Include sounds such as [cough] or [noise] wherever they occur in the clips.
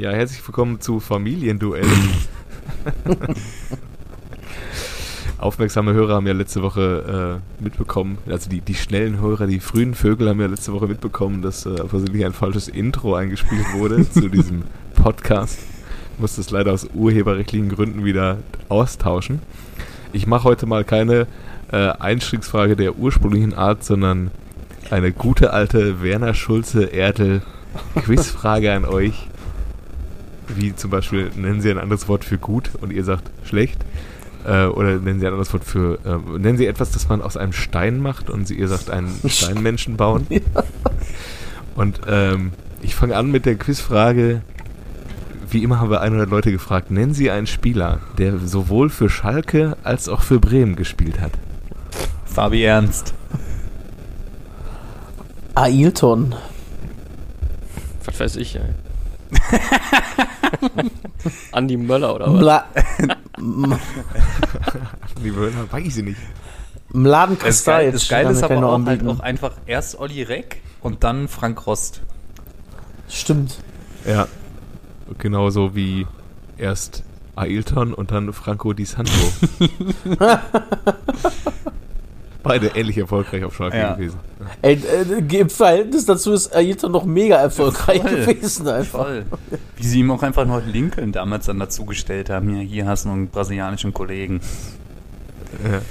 Ja, herzlich willkommen zu Familienduell. [laughs] Aufmerksame Hörer haben ja letzte Woche äh, mitbekommen, also die, die schnellen Hörer, die frühen Vögel haben ja letzte Woche mitbekommen, dass äh, versehentlich ein falsches Intro eingespielt wurde [laughs] zu diesem Podcast. Ich musste es leider aus urheberrechtlichen Gründen wieder austauschen. Ich mache heute mal keine äh, Einstiegsfrage der ursprünglichen Art, sondern eine gute alte Werner Schulze-Erdel Quizfrage an euch. Wie zum Beispiel, nennen Sie ein anderes Wort für gut und ihr sagt schlecht. Äh, oder nennen Sie ein anderes Wort für, äh, nennen Sie etwas, das man aus einem Stein macht und Sie, ihr sagt einen [laughs] Steinmenschen bauen. Und ähm, ich fange an mit der Quizfrage. Wie immer haben wir 100 Leute gefragt. Nennen Sie einen Spieler, der sowohl für Schalke als auch für Bremen gespielt hat. Fabi Ernst. Ailton. Was weiß ich, ey. [laughs] [laughs] Andi Möller oder was? Mla [laughs] Die Wörter weiß ich nicht. Mladen Krstajic. das Geile ist aber auch, halt auch einfach erst Olli Reck und dann Frank Rost. Stimmt. Ja. Genauso wie erst Ailton und dann Franco Di Santo. [laughs] Beide ähnlich erfolgreich auf Schalke Ja. gewesen. Ey, äh, im Verhältnis dazu ist Ailton noch mega erfolgreich Voll. gewesen einfach. Voll. Wie sie ihm auch einfach noch Lincoln damals dann dazugestellt haben. Ja, hier hast du noch einen brasilianischen Kollegen. Ja.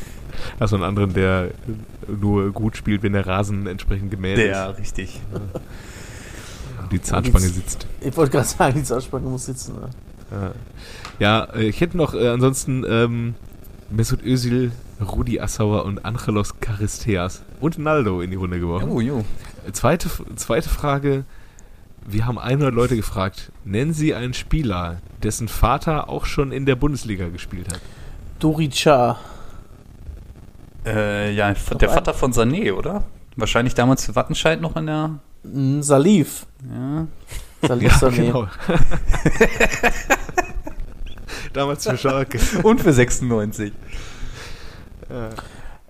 Also einen anderen, der nur gut spielt, wenn der Rasen entsprechend gemäht Der, richtig. ist und die Zahnspange sitzt. Ich wollte gerade sagen, die Zahnspange muss sitzen. Ne? Ja, ja äh, ich hätte noch äh, ansonsten ähm, Mesut Özil, Rudi Assauer und Angelos Charisteas und Naldo in die Runde geworfen. Oh, jo. Zweite, zweite Frage. Wir haben 100 Leute gefragt. Nennen Sie einen Spieler, dessen Vater auch schon in der Bundesliga gespielt hat. Dorica. Äh, ja, der Vater von Sané, oder? Wahrscheinlich damals für Wattenscheid noch in der. Mm, Salif. Ja. Salif [laughs] Sané. genau. [laughs] Damals für Schalke. Und für 96.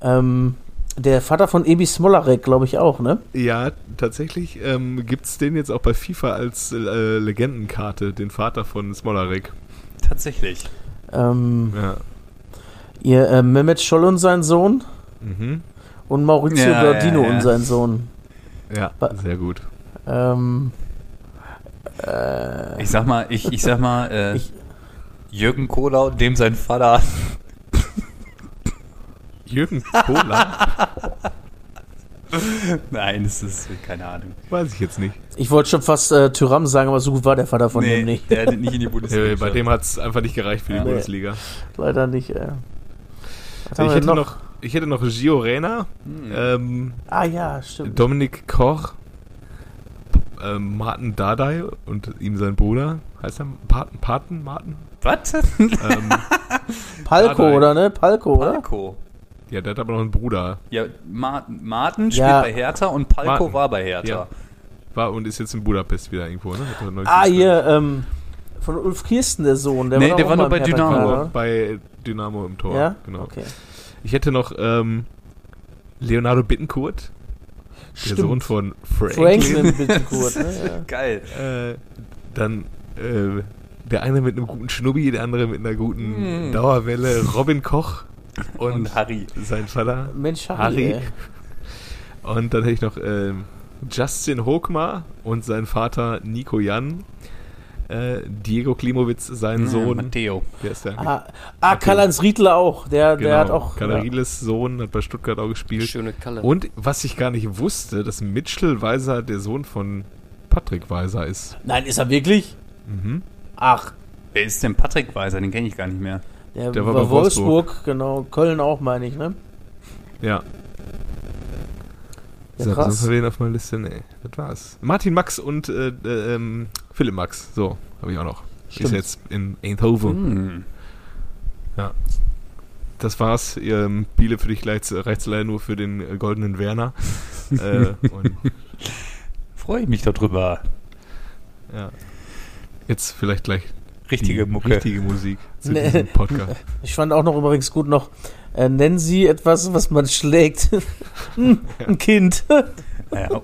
Ähm, der Vater von Ebi Smolarek, glaube ich auch, ne? Ja, tatsächlich ähm, gibt es den jetzt auch bei FIFA als äh, Legendenkarte, den Vater von Smolarek. Tatsächlich. Ähm, Ja. ihr äh, Mehmet Scholl und sein Sohn Mhm. und Maurizio Ja, Bordino ja, ja. und sein Sohn. Ja, Ba- sehr gut. Ähm, äh, Ich sag mal, ich, ich sag mal, äh, Ich- Jürgen Kohlau, dem sein Vater. Jürgen Kohler? [laughs] Nein, das ist keine Ahnung. Weiß ich jetzt nicht. ich wollte schon fast äh, Tyram sagen, aber so gut war der Vater von dem nicht. der hat nicht in die Bundesliga. Äh, bei dem hat es einfach nicht gereicht für die Ja. Bundesliga. Leider nicht. Äh. Ich hätte denn noch, ich hätte noch Gio Reyna, Hm. ähm, Ah ja, stimmt. Dominik Koch, ähm, Martin Dardai und ihm sein Bruder. Heißt er Paten? Paten? Martin? Was? Ähm, [laughs] Palko, Dardai. oder ne? Palko, oder? Palko. Ja, der hat aber noch einen Bruder. Ja, Ma Martin spielt Ja. bei Hertha und Palko Martin. war bei Hertha. Ja. War und ist jetzt in Budapest wieder irgendwo, ne? Ah, hier, ähm, von Ulf Kirsten, der Sohn. Der Nee, doch der war im bei Dynamo. Kader, Bei Dynamo im Tor. Ja? Genau. Okay. Ich hätte noch ähm, Leonardo Bittencourt, der Stimmt. Sohn von Franklin Franklin. Bittencourt, ne? [laughs] Ja. Geil. Äh, dann äh, der eine mit einem guten Schnubbi, der andere mit einer guten Mm. Dauerwelle, Robin Koch [laughs] und, Und Harry. sein Vater Mensch, Harry, Harry. Und dann hätte ich noch ähm, Justin Hochmar und sein Vater Nico Jan, äh, Diego Klimowitz, sein Ja, Sohn. Matteo. Wer ist der? Ah, ah Karl-Heinz Riedler auch. Der, genau, der hat auch. Kalariles Sohn, hat bei Stuttgart auch gespielt. Schöne Kalle. Und was ich gar nicht wusste, dass Mitchell Weiser der Sohn von Patrick Weiser ist. Nein, ist er wirklich? Mhm. Ach, Wer ist denn Patrick Weiser? Den kenne ich gar nicht mehr. Der, Der war, bei Wolfsburg, Wolfsburg. genau. Köln auch, meine ich, ne? Ja. Ja, so, krass. sonst wir den auf meiner Liste. Nee, das war's. Martin Max und äh, äh, ähm, Philipp Max. So, habe ich auch noch. Stimmt. Ist jetzt in Eindhoven. Hm. Das war's. Ihr ähm, Biele für dich reicht reicht's leider nur für den äh, goldenen Werner. [laughs] äh, Freue ich mich darüber. ja. Jetzt vielleicht gleich Richtige die Mucke. richtige Musik zu Nee. diesem Podcast. [laughs] Ich fand auch noch übrigens gut noch, äh, nennen Sie etwas, was man schlägt. [laughs] Hm, Ein Kind. [laughs] Ja,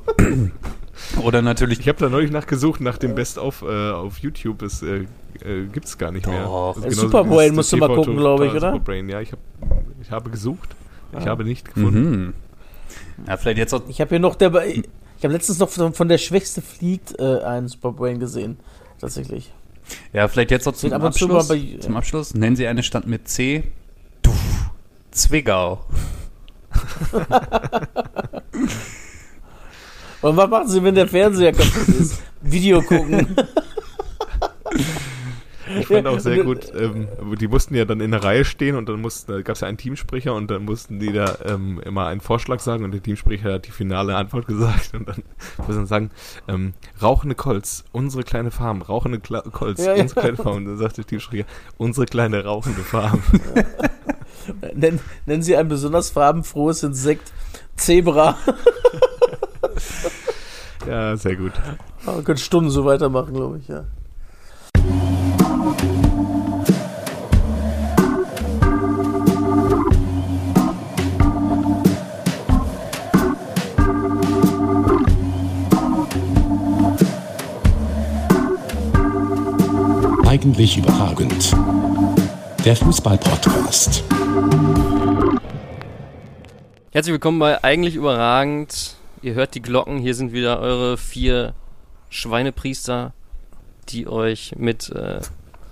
[coughs] Oder natürlich. Ich habe da neulich nachgesucht nach dem Best-of äh, auf YouTube. Das äh, äh, gibt es gar nicht mehr. Doch. Das ist Äh, Superbrain musst du mal gucken, glaub ich, oder? Superbrain, ja. Ich, hab, ich habe gesucht. Ich Ah. habe nicht gefunden. Mhm. Ja, vielleicht jetzt auch. Ich habe hier noch der. Ich habe letztens noch von, von der Schwächste fliegt äh, einen Superbrain gesehen. Tatsächlich. Ja, vielleicht jetzt noch zum ab Abschluss. bei- zum Abschluss. Nennen Sie eine Stadt mit C. Du. Zwickau. [laughs] Und was machen sie, wenn der Fernseher kaputt ist? Video gucken. [laughs] Ich [laughs] fand auch sehr Ja, gut, ähm, die mussten ja dann in der Reihe stehen und dann mussten, gab es ja einen Teamsprecher und dann mussten die da ähm, immer einen Vorschlag sagen und der Teamsprecher hat die finale Antwort [laughs] gesagt und dann muss man sagen, ähm, rauchende Colts, unsere kleine Farm, rauchende Kla Colts, Ja, ja. unsere kleine Farm. Und dann sagt der Teamsprecher, unsere kleine rauchende Farm. [laughs] Nennen, nennen sie ein besonders farbenfrohes Insekt Zebra. ja, sehr gut. Man könnte Stunden so weitermachen, glaube ich, ja. Eigentlich überragend. Der Fußball-Podcast. Herzlich willkommen bei Eigentlich überragend. Ihr hört die Glocken. Hier sind wieder eure vier Schweinepriester, die euch mit äh,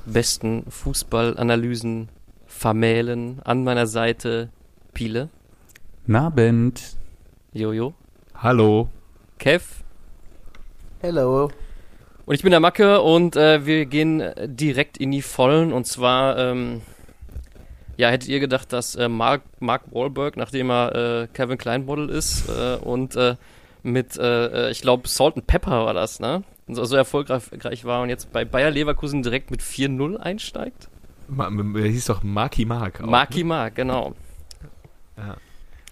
besten Fußballanalysen vermählen. An meiner Seite Piele, Nabend. Jojo, Hallo. Kev Hello. und ich bin der Macke und äh, wir gehen direkt in die Vollen und zwar, ähm, ja, hättet ihr gedacht, dass äh, Mark, Mark Wahlberg, nachdem er äh, Kevin Kleinbottle ist äh, und äh, mit, äh, ich glaube, Salt and Pepper war das, ne? So, so erfolgreich war und jetzt bei Bayer Leverkusen direkt mit 4-0 einsteigt? Ma, er hieß doch Marky Mark. auch, Marky ne? Mark, genau. Ja.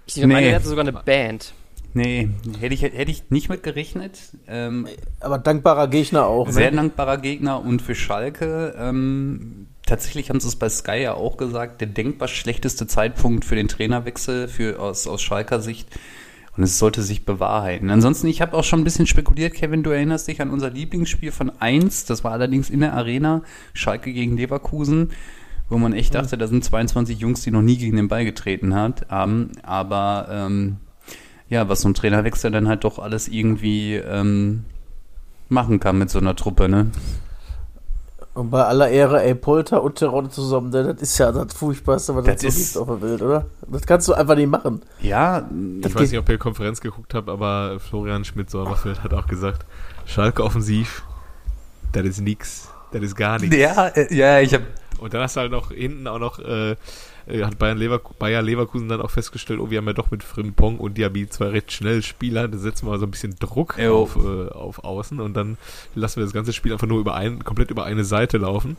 Ich meine, Nee. er hatte sogar eine Band. Nee, hätte ich, hätte ich nicht mit gerechnet. Ähm, Aber dankbarer Gegner auch. Ne? Sehr dankbarer Gegner und für Schalke. Ähm, tatsächlich haben sie es bei Sky ja auch gesagt, der denkbar schlechteste Zeitpunkt für den Trainerwechsel für, aus, aus Schalker Sicht. Und es sollte sich bewahrheiten. Ansonsten, ich habe auch schon ein bisschen spekuliert, Kevin, du erinnerst dich an unser Lieblingsspiel von 1, das war allerdings in der Arena, Schalke gegen Leverkusen, wo man echt dachte, da sind 22 Jungs, die noch nie gegen den Ball getreten hat, haben. Aber ähm, ja, was so ein Trainerwechsel dann halt doch alles irgendwie ähm, machen kann mit so einer Truppe, ne? Und bei aller Ehre, ey, Polter und Terodde zusammen, ne, das ist ja das Furchtbarste, was Das das so ist- gibt auf der Welt, oder? Das kannst du einfach nicht machen. Ja, Ich Das weiß geht- nicht, ob ihr Konferenz geguckt habt, aber Florian Schmidt-Sommerfeld hat auch gesagt, Schalke offensiv, das ist nix, das ist gar nichts. ja, äh, ja, ich habe Und dann hast du halt noch hinten auch noch, äh, äh, hat Bayern, Lever Bayer Leverkusen dann auch festgestellt, oh, wir haben ja doch mit Frimpong und Diaby zwei recht schnelle Spieler, da setzen wir mal so ein bisschen Druck auf, äh, auf Außen und dann lassen wir das ganze Spiel einfach nur über ein, komplett über eine Seite laufen.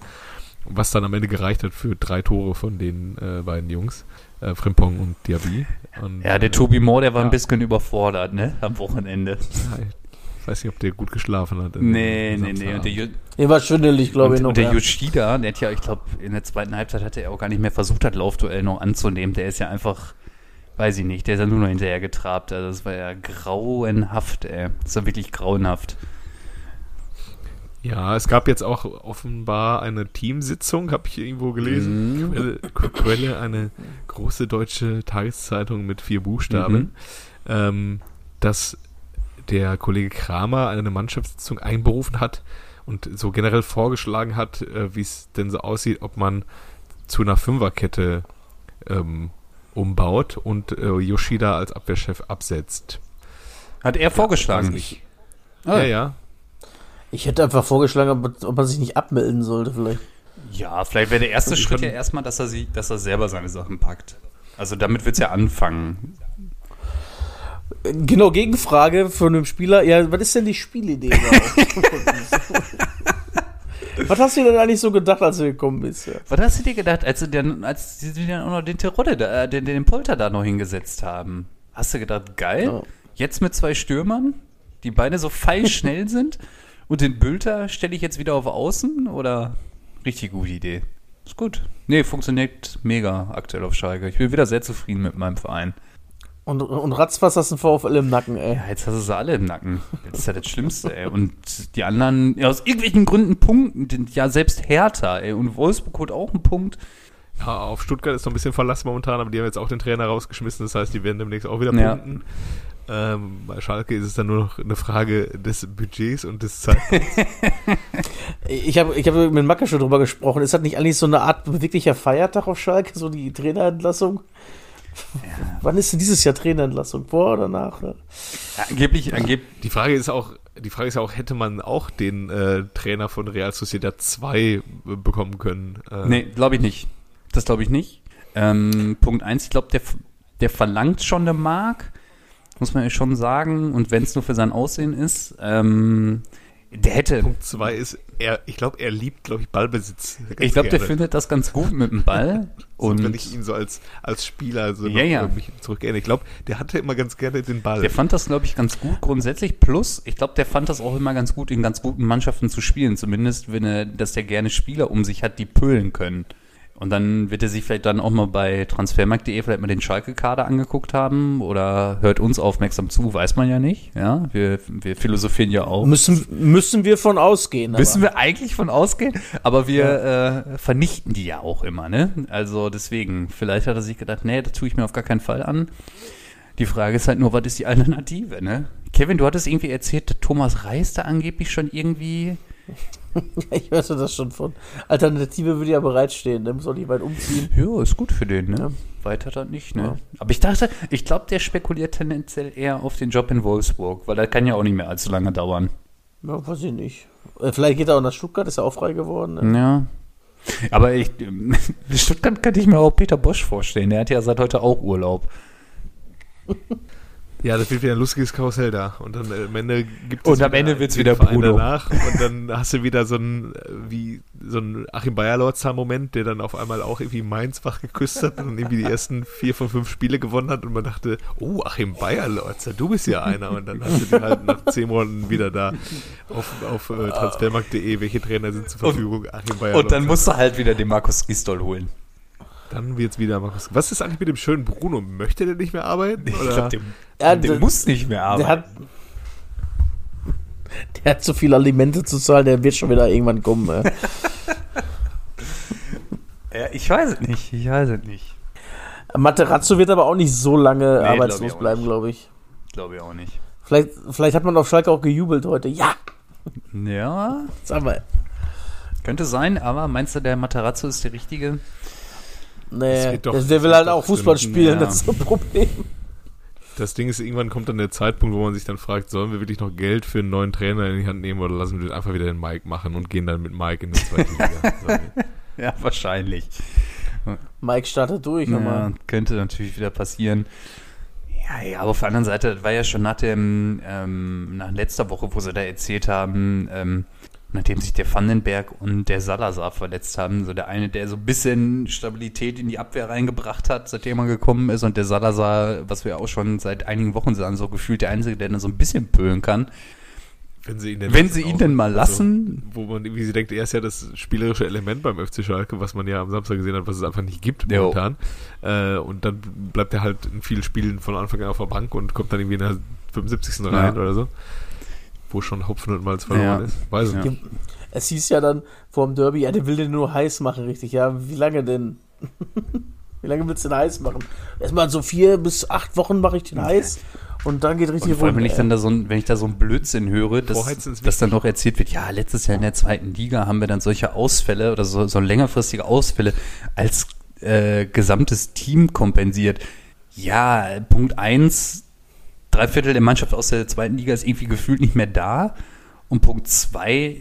Was dann am Ende gereicht hat für drei Tore von den äh, beiden Jungs, äh, Frimpong und Diaby. Und, ja, der Tobi Moore, der war ja. ein bisschen überfordert, ne? Am Wochenende. ja, ich weiß nicht, ob der gut geschlafen hat. Nee, nee, nee. Und der. Ju- Der war schwindelig, glaube ich, noch. und der ja. Yoshida, der hat ja, ich glaube, in der zweiten Halbzeit hat er auch gar nicht mehr versucht, das Laufduell noch anzunehmen. Der ist ja einfach, weiß ich nicht, der ist ja nur noch hinterher getrabt. Also das war ja grauenhaft, ey. Das war wirklich grauenhaft. Ja, es gab jetzt auch offenbar eine Teamsitzung, habe ich irgendwo gelesen. Mhm. Quelle, Quelle, eine große deutsche Tageszeitung mit vier Buchstaben, Mhm. ähm, dass der Kollege Kramer eine Mannschaftssitzung einberufen hat und so generell vorgeschlagen hat, äh, wie es denn so aussieht, ob man zu einer Fünferkette ähm, umbaut und äh, Yoshida als Abwehrchef absetzt. Hat er vorgeschlagen? weiß nicht. Ah, Ja, ja. Ich hätte einfach vorgeschlagen, ob, ob man sich nicht abmelden sollte, vielleicht. Ja, vielleicht wäre der erste Ich Schritt ja erstmal, dass er, sie, dass er selber seine Sachen packt. Also damit wird es ja anfangen. Genau, Gegenfrage von einem Spieler. Ja, was ist denn die Spielidee [laughs] was hast du denn eigentlich so gedacht, als du gekommen bist? Ja? Was hast du dir gedacht, als sie dann, als sie dann auch noch den Terodde, da, äh, den, den Polter da noch hingesetzt haben? Hast du gedacht, geil, Ja. jetzt mit zwei Stürmern, die beide so feilschnell [laughs] sind und den Bülter stelle ich jetzt wieder auf Außen oder richtig gute Idee? Ist gut. Nee, funktioniert mega aktuell auf Schalke. Ich bin wieder sehr zufrieden mit meinem Verein. Und, und ratzfatz hast du VfL im Nacken, ey. Ja, jetzt hast du sie alle im Nacken. Das ist ja das Schlimmste, ey. Und die anderen, ja, aus irgendwelchen Gründen punkten, ja, selbst Hertha, ey. Und Wolfsburg holt auch einen Punkt. Ja, auf Stuttgart ist noch ein bisschen Verlass momentan, aber die haben jetzt auch den Trainer rausgeschmissen. Das heißt, die werden demnächst auch wieder Ja. punkten. Ähm, bei Schalke ist es dann nur noch eine Frage des Budgets und des Zeitpunkts. [laughs] Ich habe ich hab mit Macke schon drüber gesprochen. Ist das nicht eigentlich so eine Art beweglicher Feiertag auf Schalke, so die Trainerentlassung? [laughs] Wann ist denn dieses Jahr Trainerentlassung? Vor oder nach? Ja, angeblich, angeblich, Die Frage ist auch, die Frage ist ja auch, hätte man auch den äh, Trainer von Real Sociedad 2 äh, bekommen können? Äh, nee, glaube ich nicht. Das glaube ich nicht. Ähm, Punkt eins, ich glaube, der, der verlangt schon eine Mark, muss man ja schon sagen. Und wenn es nur für sein Aussehen ist, ähm, der hätte, Punkt 2 ist, er, ich glaube, er liebt, glaube ich, Ballbesitz. ich glaube, der findet das ganz gut mit dem Ball. [laughs] Und wenn ich ihn so als, als Spieler so Ja, ja. äh, mich zurückerinnere, ich glaube, der hatte immer ganz gerne den Ball. Der fand das, glaube ich, ganz gut grundsätzlich. Plus, ich glaube, der fand das auch immer ganz gut, in ganz guten Mannschaften zu spielen. Zumindest, wenn er, dass der gerne Spieler um sich hat, die pölen können. Und dann wird er sich vielleicht dann auch mal bei transfermarkt.de vielleicht mal den Schalke-Kader angeguckt haben oder hört uns aufmerksam zu, weiß man ja nicht. Ja, wir, wir philosophieren ja auch. Müssen, müssen wir von ausgehen. Müssen wir eigentlich von ausgehen, aber wir äh, vernichten die ja auch immer, ne? Also deswegen, vielleicht hat er sich gedacht, nee, das tue ich mir auf gar keinen Fall an. Die Frage ist halt nur, was ist die Alternative, ne? Kevin, du hattest irgendwie erzählt, Thomas Reis da angeblich schon irgendwie. [laughs] Ich hörte das schon von. Alternative würde ja bereitstehen, der muss auch nicht weit umziehen. Ja, ist gut für den, ne? Ja. Weiter dann nicht, ne? Ja. Aber ich dachte, ich glaube, der spekuliert tendenziell eher auf den Job in Wolfsburg, weil das kann ja auch nicht mehr allzu lange dauern. Ja, weiß ich nicht. Äh, Vielleicht geht er auch nach Stuttgart, ist ja auch frei geworden. Ne? Ja. Aber ich, [laughs] Stuttgart könnte ich mir auch Peter Bosch vorstellen. Der hat ja seit heute auch Urlaub. [laughs] Ja, das wird wieder ein lustiges Karussell da. Und dann äh, am Ende gibt Und am Ende wird's wieder Verein Bruno. danach. Und dann hast du wieder so ein, äh, wie, so ein Achim Bayerlorzer-Moment, der dann auf einmal auch irgendwie Mainz wach geküsst hat und irgendwie die ersten vier von fünf Spiele gewonnen hat. Und man dachte, oh, Achim Bayerlorzer, du bist ja einer. Und dann hast du den halt nach zehn Monaten wieder da auf, auf äh, transfermarkt.de, welche Trainer sind zur Verfügung. Achim Bayerlorzer. Und dann musst du halt wieder den Markus Gistol holen. Dann wird's wieder Markus. Was ist eigentlich mit dem schönen Bruno? Möchte der nicht mehr arbeiten? Ich Oder? glaube, der, Ja, der der- muss nicht mehr arbeiten. Der hat, der hat so viele Alimente zu zahlen, der wird schon wieder irgendwann kommen. [laughs] Ja, ich weiß es nicht. Ich weiß es nicht. Materazzo wird aber auch nicht so lange Nee, arbeitslos glaub bleiben, glaube ich. Glaube ich auch nicht. Vielleicht, vielleicht hat man auf Schalke auch gejubelt heute. Ja, Ja, sag mal. könnte sein, aber meinst du, der Matarazzo ist der richtige? Nee, der, der will halt auch Fußball spielen, Ja. das ist so ein Problem. Das Ding ist, irgendwann kommt dann der Zeitpunkt, wo man sich dann fragt, sollen wir wirklich noch Geld für einen neuen Trainer in die Hand nehmen oder lassen wir den einfach wieder den Mike machen und gehen dann mit Mike in die zweite Liga. [laughs] Ja, wahrscheinlich. Mike startet durch Ja, nochmal. könnte natürlich wieder passieren. Ja, ja, aber auf der anderen Seite, das war ja schon nach dem, ähm, nach letzter Woche, wo sie da erzählt haben, ähm, nachdem sich der Vandenberg und der Salazar verletzt haben, so der eine, der so ein bisschen Stabilität in die Abwehr reingebracht hat, seitdem er gekommen ist, und der Salazar, was wir auch schon seit einigen Wochen sagen, so gefühlt der Einzige, der dann so ein bisschen pölen kann. Wenn sie ihn denn, Wenn sie ihn auch. denn mal Also, lassen, wo man irgendwie sie denkt, er ist ja das spielerische Element beim FC Schalke, was man ja am Samstag gesehen hat, was es einfach nicht gibt Jo. momentan. Äh, und dann bleibt er halt in vielen Spielen von Anfang an auf der Bank und kommt dann irgendwie in der 75. rein Ja. oder so. Wo schon Hopfen und Malz verloren Ja. ist. Weiß ich Ja. nicht. Es hieß ja dann vor dem Derby, ja, der will den nur heiß machen, richtig. Ja, wie lange denn? [laughs] wie lange willst du den heiß machen? Erstmal so vier bis acht Wochen mache ich den heiß und dann geht richtig Und vor allem, wenn ich dann da so ein, wenn ich da so ein Blödsinn höre, dass, dass dann noch erzählt wird, ja, letztes Jahr in der zweiten Liga haben wir dann solche Ausfälle oder so, so längerfristige Ausfälle als äh, gesamtes Team kompensiert. Ja, Punkt eins, drei Viertel der Mannschaft aus der zweiten Liga ist irgendwie gefühlt nicht mehr da. Und Punkt zwei,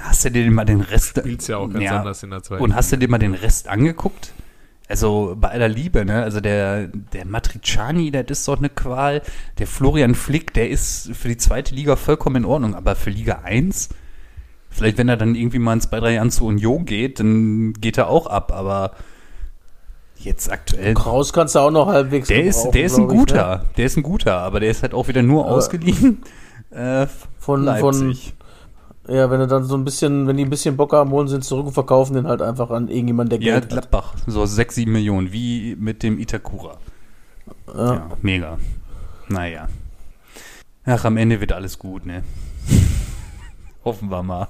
hast du dir mal den Rest Spielt's ja auch ganz Ja. anders in der zweiten und hast du dir mal den Rest angeguckt? Also bei aller Liebe, ne? Also der, der Matriciani, der ist doch eine Qual. Der Florian Flick, der ist für die zweite Liga vollkommen in Ordnung. Aber für Liga 1, vielleicht wenn er dann irgendwie mal in zwei, drei Jahren zu Union geht, dann geht er auch ab. Aber jetzt aktuell, Kraus kannst du auch noch halbwegs der ist, der ist ein glaub ich, guter. ne? Der ist ein guter, aber der ist halt auch wieder nur Aber- ausgeliehen. Äh, Von, Leipzig. von, ja, wenn du dann so ein bisschen, wenn die ein bisschen Bock haben, holen sie ihn zurück und verkaufen den halt einfach an irgendjemanden, der ja, Geld hat. Gladbach. So sechs, sieben Millionen, wie mit dem Itakura. Ja. Ja, mega. Naja. Ach, am Ende wird alles gut, ne? [laughs] Hoffen wir mal.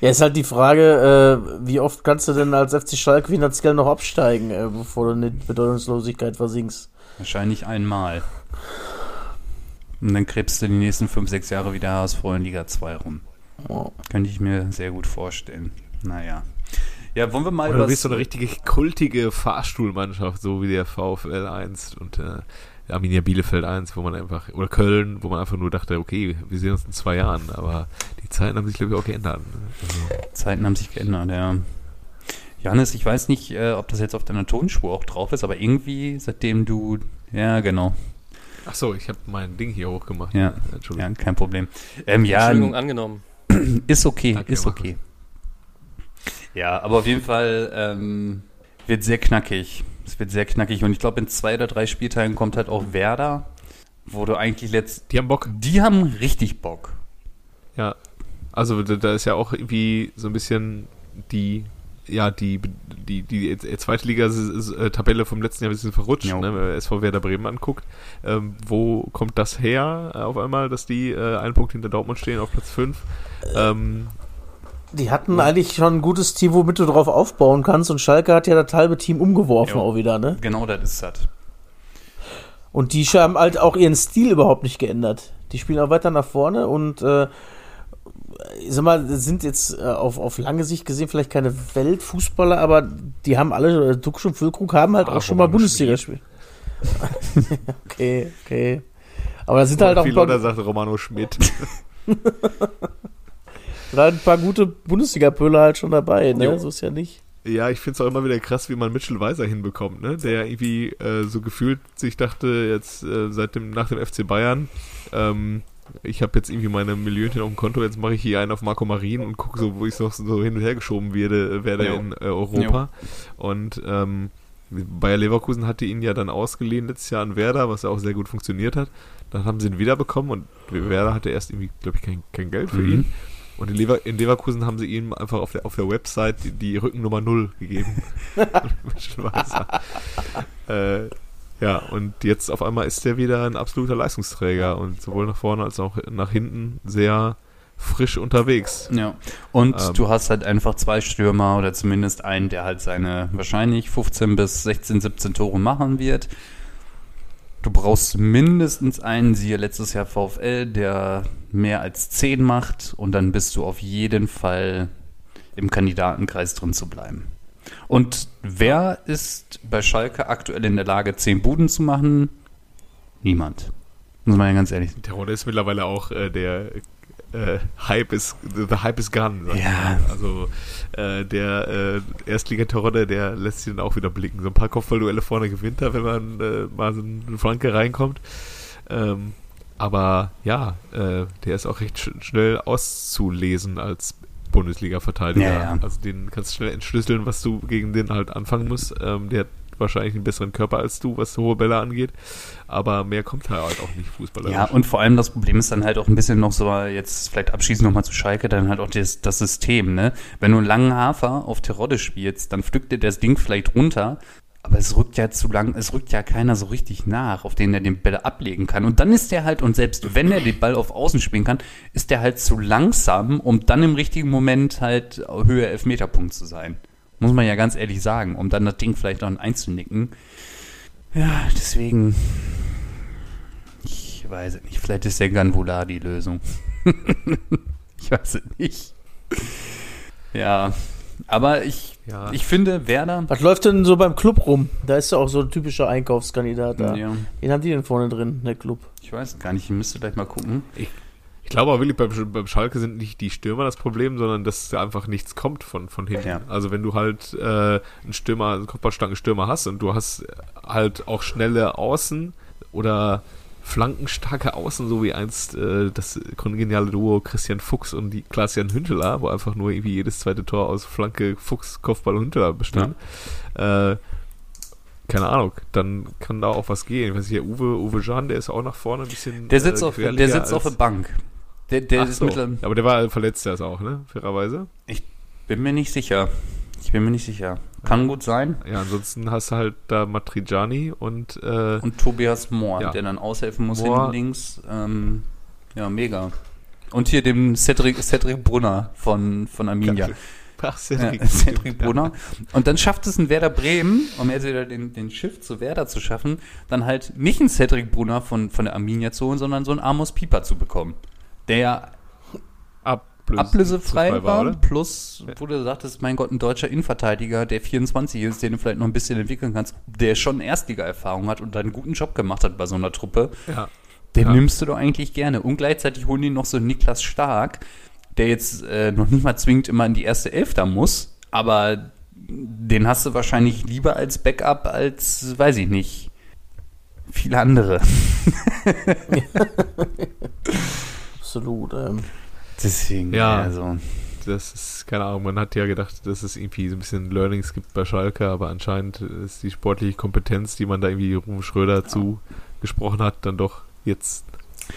Ja, ist halt die Frage, äh, wie oft kannst du denn als FC Schalke finanziell noch absteigen, äh, bevor du in die Bedeutungslosigkeit versinkst? Wahrscheinlich einmal. Und dann krebst du die nächsten 5, 6 Jahre wieder HSV in Liga 2 rum. Ja. Könnte ich mir sehr gut vorstellen. Naja. Ja, wollen wir mal Oder du bist so eine richtige kultige Fahrstuhlmannschaft, so wie der VfL 1 und äh, Arminia Bielefeld 1, wo man einfach, oder Köln, wo man einfach nur dachte, okay, wir sehen uns in zwei Jahren, aber die Zeiten haben sich, glaube ich, auch geändert. Also, Zeiten haben sich geändert, ja. Johannes, ich weiß nicht, äh, ob das jetzt auf deiner Tonspur auch drauf ist, aber irgendwie, seitdem du, ja, genau, ach so, ich habe mein Ding hier hochgemacht. Ja. ja kein Problem. Ähm, ja, Entschuldigung angenommen. [clears throat] ist okay, Danke, ist okay. Ja, aber auf jeden Fall ähm, wird sehr knackig. Es wird sehr knackig und ich glaube, in zwei oder drei Spielteilen kommt halt auch Werder, wo du eigentlich letzt. Die haben Bock. Die haben richtig Bock. Ja. Also da, da ist ja auch irgendwie so ein bisschen die, ja, die, die, die, die zweite Liga-Tabelle vom letzten Jahr ein bisschen verrutscht, Jo. ne, wenn man SV Werder Bremen anguckt. Ähm, wo kommt das her äh, auf einmal, dass die äh, einen Punkt hinter Dortmund stehen auf Platz 5? Ähm, Die hatten eigentlich schon ein gutes Team, womit du drauf aufbauen kannst. Und Schalke hat ja das halbe Team umgeworfen Jo. auch wieder, ne? Genau, das ist das. Und die haben halt auch ihren Stil überhaupt nicht geändert. Die spielen auch weiter nach vorne und äh, sag mal, sind jetzt äh, auf, auf lange Sicht gesehen vielleicht keine Weltfußballer, aber die haben alle, äh, Dux und Füllkrug haben halt Ah, auch schon mal Bundesliga gespielt. [laughs] okay, okay. Aber da sind halt auch ein viel paar, Leute sagt Romano Schmidt. [laughs] da halt ein paar gute Bundesliga-Pöller halt schon dabei, ne? Jo. So ist ja nicht. Ja, ich finde es auch immer wieder krass, wie man Mitchell Weiser hinbekommt, ne? Der irgendwie äh, so gefühlt sich dachte, jetzt äh, seit dem, nach dem FC Bayern, ähm, ich habe jetzt irgendwie meine Millionchen auf dem Konto, jetzt mache ich hier einen auf Marco Marin und gucke so, wo ich noch so hin und her geschoben werde, werde Jo. in äh, Europa. Und ähm, Bayer Leverkusen hatte ihn ja dann ausgeliehen letztes Jahr an Werder, was ja auch sehr gut funktioniert hat. Dann haben sie ihn wiederbekommen und Werder hatte erst irgendwie, glaube ich, kein, kein Geld für Mhm. ihn. Und in, Lever in Leverkusen haben sie ihm einfach auf der, auf der Website die, die Rückennummer 0 gegeben. [laughs] [laughs] Äh, ja, und jetzt auf einmal ist er wieder ein absoluter Leistungsträger und sowohl nach vorne als auch nach hinten sehr frisch unterwegs. Ja. Und Ähm. du hast halt einfach zwei Stürmer oder zumindest einen, der halt seine wahrscheinlich 15 bis 16, 17 Tore machen wird. Du brauchst mindestens einen, siehe letztes Jahr VfL, der mehr als 10 macht und dann bist du auf jeden Fall im Kandidatenkreis drin zu bleiben. Und wer ist bei Schalke aktuell in der Lage, 10 Buden zu machen? Niemand. Muss man ja ganz ehrlich sagen. Terodde ist mittlerweile auch äh, der äh, Hype ist, the Hype is gone. Ja. Also äh, der äh, Erstliga-Terodde, der lässt sich dann auch wieder blicken. So ein paar Kopfballduelle vorne gewinnt er, wenn man äh, mal so ein Flanke reinkommt. Ähm, aber ja, äh, der ist auch recht sch schnell auszulesen als Bundesliga-Verteidiger. Ja, ja. Also den kannst du schnell entschlüsseln, was du gegen den halt anfangen musst. Ähm, der hat wahrscheinlich einen besseren Körper als du, was hohe Bälle angeht. Aber mehr kommt halt auch nicht fußballerisch. Ja, und vor allem das Problem ist dann halt auch ein bisschen noch so, jetzt vielleicht abschließend nochmal zu Schalke, dann halt auch das, das System, ne? Wenn du einen langen Hafer auf Terodde spielst, dann pflückt dir das Ding vielleicht runter, aber es rückt ja zu lang, es rückt ja keiner so richtig nach, auf den er den Ball ablegen kann. Und dann ist der halt, und selbst wenn er den Ball auf Außen spielen kann, ist der halt zu langsam, um dann im richtigen Moment halt höher Elfmeterpunkt zu sein. Muss man ja ganz ehrlich sagen, um dann das Ding vielleicht noch einzunicken. Ja, deswegen, ich weiß es nicht. Vielleicht ist der Ganvula die Lösung. [laughs] ich weiß es nicht. Ja, aber ich, Ja. ich finde, Werder. Was läuft denn so beim Club rum? Da ist ja auch so ein typischer Einkaufskandidat da. Ja, Wen haben die denn vorne drin, der Club? ich weiß gar nicht, ich müsste gleich mal gucken. Ich glaube auch wirklich, beim, beim Schalke sind nicht die Stürmer das Problem, sondern dass da einfach nichts kommt von, von hinten. Ja. Also wenn du halt äh, einen Stürmer, einen kopfballstarken Stürmer hast und du hast halt auch schnelle Außen oder flankenstarke Außen, so wie einst äh, das kongeniale Duo Christian Fuchs und die Klaas-Jan Hünteler, wo einfach nur irgendwie jedes zweite Tor aus Flanke, Fuchs, Kopfball und Hünteler bestand. Äh, keine Ahnung, dann kann da auch was gehen. Ich weiß nicht, Uwe, Uwe Jan, der ist auch nach vorne ein bisschen Der sitzt, äh, auf, der sitzt auf der Bank. Der, der ist so. Aber der war verletzt erst auch, ne? Fairerweise. Ich bin mir nicht sicher. Ich bin mir nicht sicher. Kann gut sein. Ja, ansonsten hast du halt da Matriciani und, äh, Und Tobias Mohr, Ja. der dann aushelfen muss Mohr. hinten links. Ähm, ja, mega. Und hier dem Cedric, Cedric Brunner von, von Arminia. [laughs] Ach, Ja, Cedric, [laughs] Cedric Brunner. Und dann schafft es ein Werder Bremen, um jetzt wieder den, den Shift zu Werder zu schaffen, dann halt nicht einen Cedric Brunner von, von der Arminia zu holen, sondern so einen Amos Pieper zu bekommen. Der ja Ablöse- ablösefrei war, oder? plus, wo du sagtest, mein Gott, ein deutscher Innenverteidiger, der 24 ist, den du vielleicht noch ein bisschen entwickeln kannst, der schon Erstliga-Erfahrung hat und einen guten Job gemacht hat bei so einer Truppe, Ja. den Ja. nimmst du doch eigentlich gerne. Und gleichzeitig holen die noch so einen Niklas Stark, der jetzt äh, noch nicht mal zwingend immer in die erste Elf da muss, aber den hast du wahrscheinlich lieber als Backup als, weiß ich nicht, viele andere. [laughs] Absolut. Ähm. Deswegen, Ja. also. Das ist, keine Ahnung, man hat ja gedacht, dass es irgendwie so ein bisschen Learnings gibt bei Schalke, aber anscheinend ist die sportliche Kompetenz, die man da irgendwie Ruhm Schröder zugesprochen hat, dann doch jetzt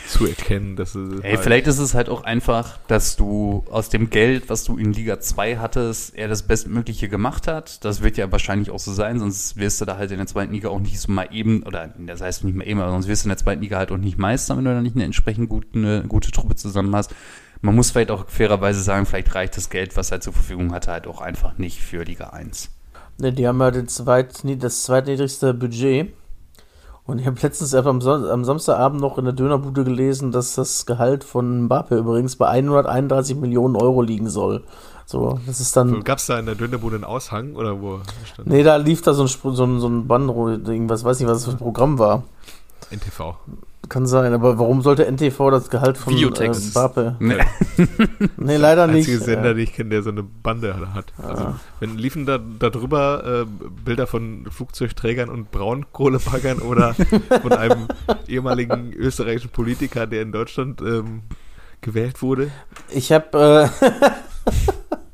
zu erkennen, dass es Ey, halt- vielleicht ist es halt auch einfach, dass du aus dem Geld, was du in Liga 2 hattest, er das Bestmögliche gemacht hat. Das wird ja wahrscheinlich auch so sein, sonst wirst du da halt in der zweiten Liga auch nicht so mal eben, oder das heißt nicht mal eben, aber sonst wirst du in der zweiten Liga halt auch nicht Meister, wenn du da nicht eine entsprechend gute, eine gute Truppe zusammen hast. Man muss vielleicht auch fairerweise sagen, vielleicht reicht das Geld, was er zur Verfügung hatte, halt auch einfach nicht für Liga 1. Ne, die haben ja den zweit, das zweitniedrigste Budget. Und ich habe letztens einfach am, Son am Samstagabend noch in der Dönerbude gelesen, dass das Gehalt von Mbappe übrigens bei 131 Millionen Euro liegen soll. So, das ist dann. Gab es da in der Dönerbude einen Aushang oder wo stand Nee, da lief da so ein, so ein, so ein Bann, was weiß nicht, was das für ein Programm war. NTV? Kann sein, aber warum sollte NTV das Gehalt von äh, Videotext. Mbappe? Nee. Nee, [laughs] leider Der nicht. einzige Sender, Äh, den ich kenne, der so eine Bande hat. Also, wenn liefen da, da drüber äh, Bilder von Flugzeugträgern und Braunkohlebaggern oder [laughs] von einem ehemaligen österreichischen Politiker, der in Deutschland ähm, gewählt wurde? Ich habe äh, [laughs]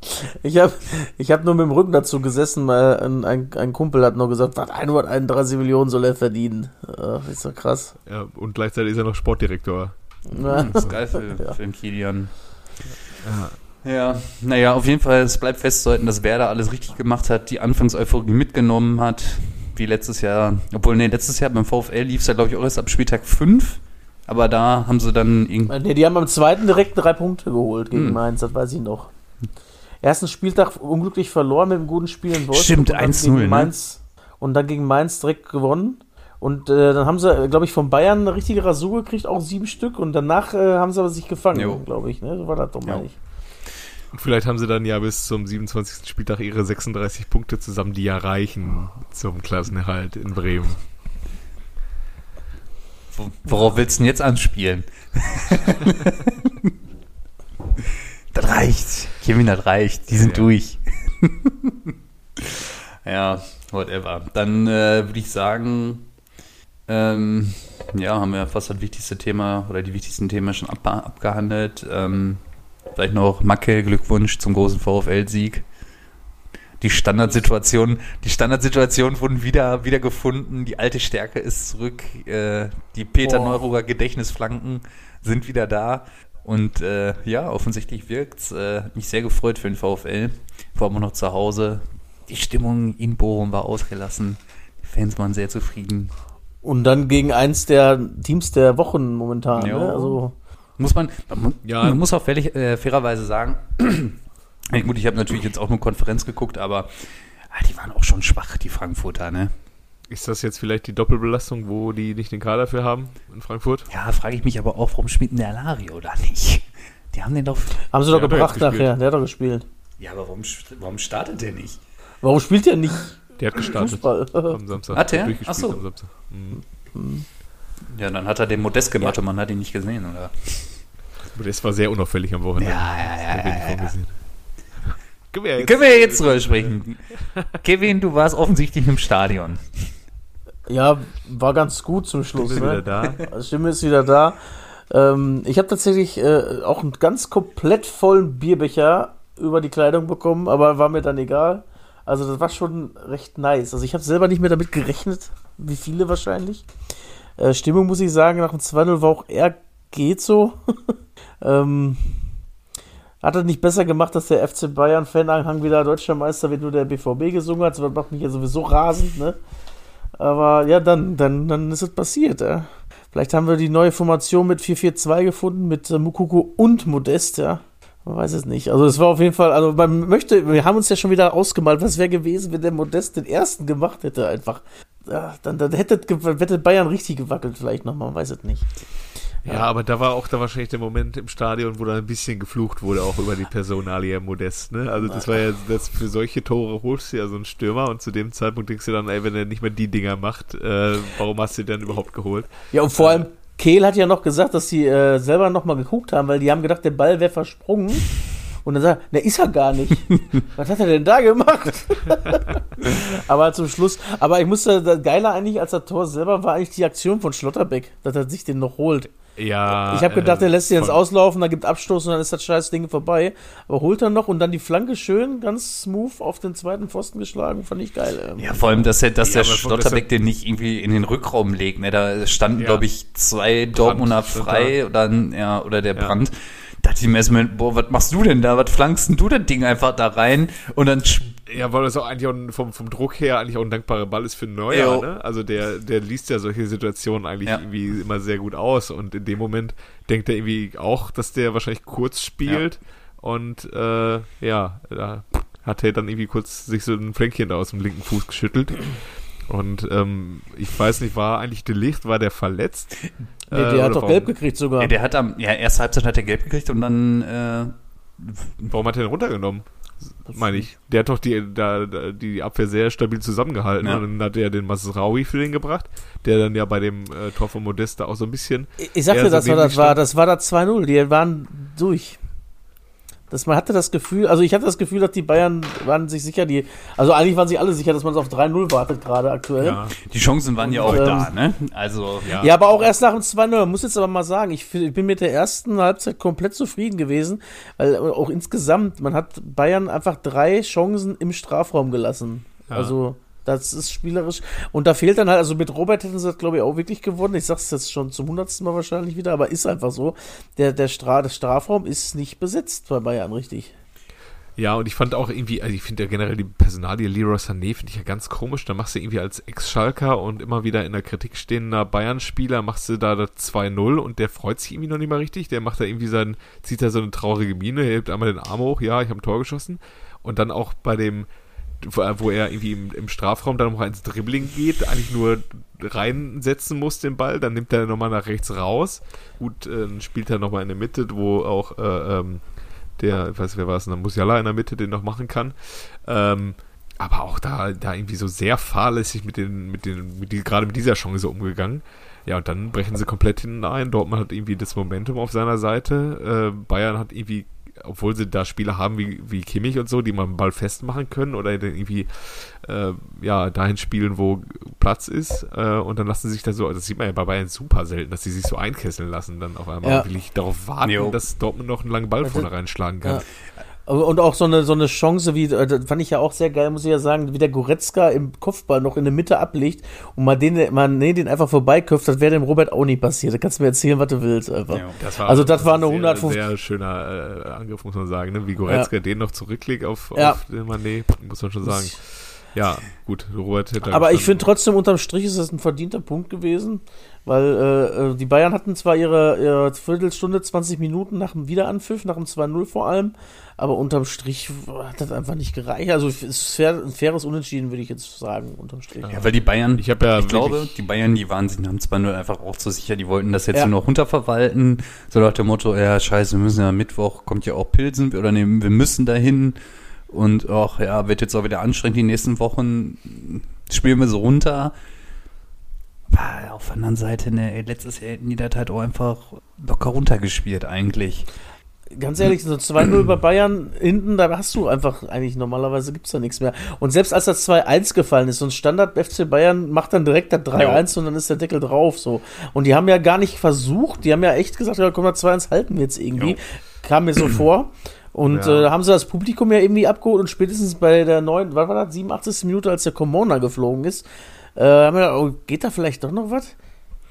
ich habe ich hab nur mit dem Rücken dazu gesessen, weil ein, ein, ein Kumpel hat nur gesagt, was 131 Millionen soll er verdienen. Äh, ist doch krass. Ja, und gleichzeitig ist er noch Sportdirektor. Ja. Das ist geil für, [laughs] Ja. für den Kilian. Ja. Ja, naja, auf jeden Fall, es bleibt festzuhalten, dass Werder alles richtig gemacht hat, die Anfangseuphorie mitgenommen hat, wie letztes Jahr, obwohl, nee, letztes Jahr beim VfL lief es ja, glaube ich, auch erst ab Spieltag 5, aber da haben sie dann irgendwie, Nee, die haben am zweiten direkt drei Punkte geholt gegen Hm. Mainz, das weiß ich noch. Ersten Spieltag unglücklich verloren mit einem guten Spiel in Wolfsburg. Stimmt, und dann 1-0, gegen ne? Mainz Und dann gegen Mainz direkt gewonnen. Und äh, dann haben sie, glaube ich, von Bayern eine richtige Rasur gekriegt, auch sieben Stück. Und danach äh, haben sie aber sich gefangen, glaube ich. Ne? So war das doch, meine Jo. ich. Und vielleicht haben sie dann ja bis zum 27. Spieltag ihre 36 Punkte zusammen, die ja reichen zum Klassenerhalt in Bremen. wo- worauf willst du denn jetzt anspielen? [laughs] das reicht. Kevin, das reicht. Die sind Ja. durch. [laughs] ja, whatever. Dann äh, würde ich sagen, ähm, ja, haben wir fast das wichtigste Thema oder die wichtigsten Themen schon ab, abgehandelt. Ähm, vielleicht noch Macke, Glückwunsch zum großen VfL-Sieg. Die Standardsituation, die Standardsituation wurden wieder, wieder gefunden. Die alte Stärke ist zurück. Äh, die Peter Boah. Neururer Gedächtnisflanken sind wieder da. Und äh, ja, offensichtlich wirkt's. Äh, hat mich sehr gefreut für den VfL. Vor allem auch noch zu Hause. Die Stimmung in Bochum war ausgelassen. Die Fans waren sehr zufrieden. Und dann gegen eins der Teams der Wochen momentan. Jo. Ne? Also, Muss man, man, Ja. man muss auch fällig, äh, fairerweise sagen, [clears throat] gut, ich habe natürlich jetzt auch nur Konferenz geguckt, aber ah, die waren auch schon schwach, die Frankfurter, ne? Ist das jetzt vielleicht die Doppelbelastung, wo die nicht den Kader für haben in Frankfurt? Ja, frage ich mich aber auch, warum spielt denn der Alario da nicht? Die haben den doch. haben sie doch gebracht nachher. Der hat doch gespielt. Ja, aber warum, warum startet der nicht? Warum spielt der nicht Der hat gestartet Fußball? am Samstag. Hat der? durchgespielt Ach so. am Samstag. Mhm. Ja, dann hat er den Modest gemacht und man hat ihn nicht gesehen, oder? Aber das war sehr unauffällig am Wochenende. Ja, ja, ja, ja, ja. Können wir jetzt drüber sprechen? [laughs] Kevin, du warst offensichtlich im Stadion. Ja, war ganz gut zum Schluss. Wir Ne? wieder da? [laughs] Stimme ist wieder da. Ähm, ich habe tatsächlich äh, auch einen ganz komplett vollen Bierbecher über die Kleidung bekommen, aber war mir dann egal. Also das war schon recht nice. Also ich habe selber nicht mehr damit gerechnet, wie viele wahrscheinlich. Äh, Stimmung muss ich sagen, nach dem 2-0 war auch eher geht so. [laughs] ähm, Hat er nicht besser gemacht, dass der FC Bayern-Fananhang wieder Deutscher Meister wird, nur der BVB gesungen hat? Das macht mich ja sowieso rasend, ne? Aber ja, dann, dann, dann ist es passiert, ja. Vielleicht haben wir die neue Formation mit 4-4-2 gefunden, mit äh, Mukoko und Modest, ja. Man weiß es nicht. Also es war auf jeden Fall, also man möchte, wir haben uns ja schon wieder ausgemalt, was wäre gewesen, wenn der Modest den ersten gemacht hätte, einfach. Ja, dann, dann hätte, hätte Bayern richtig gewackelt, vielleicht nochmal, man weiß es nicht. Ja, aber da war auch da wahrscheinlich der Moment im Stadion, wo da ein bisschen geflucht wurde, auch über die Personalie Modest. Ne? Also das war ja, das für solche Tore holst du ja so einen Stürmer und zu dem Zeitpunkt denkst du dann, ey, wenn er nicht mehr die Dinger macht, äh, warum hast du den überhaupt geholt? Ja, und vor allem, Kehl hat ja noch gesagt, dass sie äh, selber nochmal geguckt haben, weil die haben gedacht, der Ball wäre versprungen. Und dann sagt er, ne, ist er gar nicht. [laughs] Was hat er denn da gemacht? [laughs] aber zum Schluss, aber ich musste, das Geiler eigentlich als das Tor selber war eigentlich die Aktion von Schlotterbeck, dass er sich den noch holt. Ja. Ich habe gedacht, äh, er lässt sich jetzt auslaufen, dann gibt Abstoß und dann ist das scheiß Ding vorbei. Aber holt er noch und dann die Flanke schön, ganz smooth auf den zweiten Pfosten geschlagen, fand ich geil. Ähm, Ja, vor allem, dass, er, dass Ja, der Schlotterbeck den nicht irgendwie in den Rückraum legt. Ne? Da standen, Ja. glaube ich, zwei Dortmunder stand frei oder, ja, oder der Ja. Brand. Da dachte ich mir erstmal, boah, was machst du denn da? Was flankst denn du das Ding einfach da rein? Und dann Ja, weil das auch eigentlich auch ein- vom, vom Druck her eigentlich auch ein dankbarer Ball ist für Neuer, ne? Also der, der liest ja solche Situationen eigentlich Ja. irgendwie immer sehr gut aus und in dem Moment denkt er irgendwie auch, dass der wahrscheinlich kurz spielt und äh, ja, da hat er dann irgendwie kurz sich so ein Flänkchen da aus dem linken Fuß geschüttelt. Und ähm, ich weiß nicht, war eigentlich der Licht, war der verletzt? nee, Äh, der oder hat doch warum, gelb gekriegt sogar. ja, der hat am, ja, erste Halbzeit hat er gelb gekriegt und dann, äh, Warum hat er den runtergenommen? Meine ich. Der hat doch die, da, die Abwehr sehr stabil zusammengehalten. Ja. Und dann hat er den Masraoui für den gebracht, der dann ja bei dem äh, Tor von Modesta auch so ein bisschen. Ich- sagte, so das war das war, das war das 2-0. Die waren durch. Das, man hatte das Gefühl, also ich hatte das Gefühl, dass die Bayern waren sich sicher, die, also eigentlich waren sie alle sicher, dass man auf 3-0 wartet gerade aktuell. Ja, die Chancen waren ja auch Ähm, da, ne? Also, ja. Ja, aber auch erst nach dem 2-0. Man muss jetzt aber mal sagen, ich, ich bin mit der ersten Halbzeit komplett zufrieden gewesen, weil auch insgesamt, man hat Bayern einfach drei Chancen im Strafraum gelassen. Ja. Also, das ist spielerisch. Und da fehlt dann halt, also mit Robert hätten sie das, glaube ich, auch wirklich gewonnen. Ich sag's jetzt schon zum hundertsten Mal wahrscheinlich wieder, aber ist einfach so. Der, der, Stra der Strafraum ist nicht besetzt bei Bayern, richtig. Ja, und ich fand auch irgendwie, also ich finde ja generell die Personalie Leroy Sané finde ich ja ganz komisch. Da machst du irgendwie als Ex-Schalker und immer wieder in der Kritik stehender Bayern-Spieler, machst du da das 2-0 und der freut sich irgendwie noch nicht mal richtig. Der macht da irgendwie sein, zieht da so eine traurige Miene, hebt einmal den Arm hoch, ja, ich habe ein Tor geschossen. Und dann auch bei dem, wo er irgendwie im, im Strafraum dann noch ins Dribbling geht, eigentlich nur reinsetzen muss den Ball, dann nimmt er nochmal nach rechts raus. Gut, äh, dann spielt er nochmal in der Mitte, wo auch äh, ähm, der, ich weiß wer war es, dann Musiala in der Mitte den noch machen kann. Ähm, aber auch da, da irgendwie so sehr fahrlässig mit den, mit den, mit die, gerade mit dieser Chance umgegangen. Ja, und dann brechen sie komplett hinein. Dortmund hat irgendwie das Momentum auf seiner Seite. Äh, Bayern hat irgendwie, obwohl sie da Spieler haben wie, wie Kimmich und so, die man Ball festmachen können oder den irgendwie äh, ja, dahin spielen, wo Platz ist. Äh, und dann lassen sie sich da so, das sieht man ja bei Bayern super selten, dass sie sich so einkesseln lassen, dann auf einmal Ja. will ich darauf warten, Jo. dass Dortmund noch einen langen Ball Also, vorne reinschlagen kann. Ja. Und auch so eine, so eine Chance, wie, äh, das fand ich ja auch sehr geil, muss ich ja sagen, wie der Goretzka im Kopfball noch in der Mitte ablegt und mal den, mal, nee, den einfach vorbeiköpft, das wäre dem Robert auch nie passiert. Da kannst du mir erzählen, was du willst, einfach. Ja. Das war, Also das war eine ein sehr, 150 sehr schöner äh, Angriff, muss man sagen, ne? wie Goretzka den noch zurücklegt auf, Ja. auf den Mané, muss man schon sagen. Ja, gut, Robert hätte Aber ich finde trotzdem, unterm Strich ist das ein verdienter Punkt gewesen, weil äh, äh, die Bayern hatten zwar ihre, ihre Viertelstunde, 20 Minuten nach dem Wiederanpfiff, nach dem 2-0 vor allem, aber unterm Strich hat das einfach nicht gereicht. Also es ist fair, ein faires Unentschieden, würde ich jetzt sagen, unterm Strich. Ja, weil die Bayern, Ich hab ja ich glaube, die Bayern, die waren sich haben 2-0 einfach auch zu sicher, die wollten das jetzt Ja. nur noch runterverwalten, so nach dem Motto, ja, scheiße, wir müssen ja am Mittwoch, kommt ja auch Pilsen, oder nee, wir müssen dahin und ach ja, wird jetzt auch wieder anstrengend die nächsten Wochen, spielen wir so runter. Aber auf der anderen Seite, ne, letztes Jahr hätten die das halt auch einfach locker runtergespielt eigentlich. Ganz ehrlich, so 2-0 bei Bayern hinten, da hast du einfach eigentlich normalerweise gibt's da nichts mehr. Und selbst als das 2-1 gefallen ist, so ein Standard FC Bayern macht dann direkt das 3-1 und dann ist der Deckel drauf. so. Und die haben ja gar nicht versucht, die haben ja echt gesagt, ja komm, das 2-1 halten wir jetzt irgendwie. Jo. Kam mir so [clears throat] vor. Und Ja. äh, haben sie das Publikum ja irgendwie abgeholt und spätestens bei der neuen, was war das, 87. Minute, als der Commoner geflogen ist, äh, haben wir gedacht, oh, geht da vielleicht doch noch was?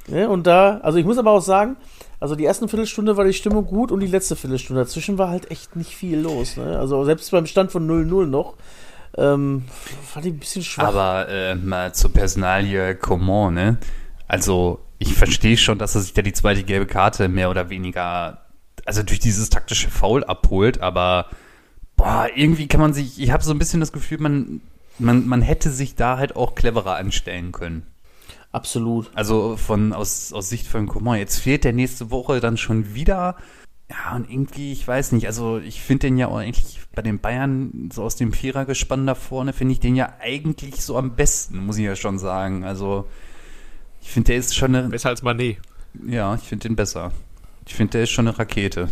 Ne? Und da, also ich muss aber auch sagen, also die ersten Viertelstunde war die Stimmung gut und die letzte Viertelstunde dazwischen war halt echt nicht viel los. Ne? Also selbst beim Stand von 0-0 noch, ähm, fand ich ein bisschen schwach. Aber äh, mal zur Personalie Coman, ne? Also, ich verstehe schon, dass er sich da die zweite gelbe Karte mehr oder weniger, also durch dieses taktische Foul abholt, aber boah, irgendwie kann man sich, ich habe so ein bisschen das Gefühl, man, man, man hätte sich da halt auch cleverer anstellen können. Absolut. Also von aus, aus Sicht von Coman. Jetzt fehlt der nächste Woche dann schon wieder. Ja, und irgendwie, ich weiß nicht, also ich finde den ja auch eigentlich bei den Bayern, so aus dem Vierergespann da vorne, finde ich den ja eigentlich so am besten, muss ich ja schon sagen. Also ich finde, der ist schon eine. Besser als Manet. Ja, ich finde den besser. Ich finde, der ist schon eine Rakete.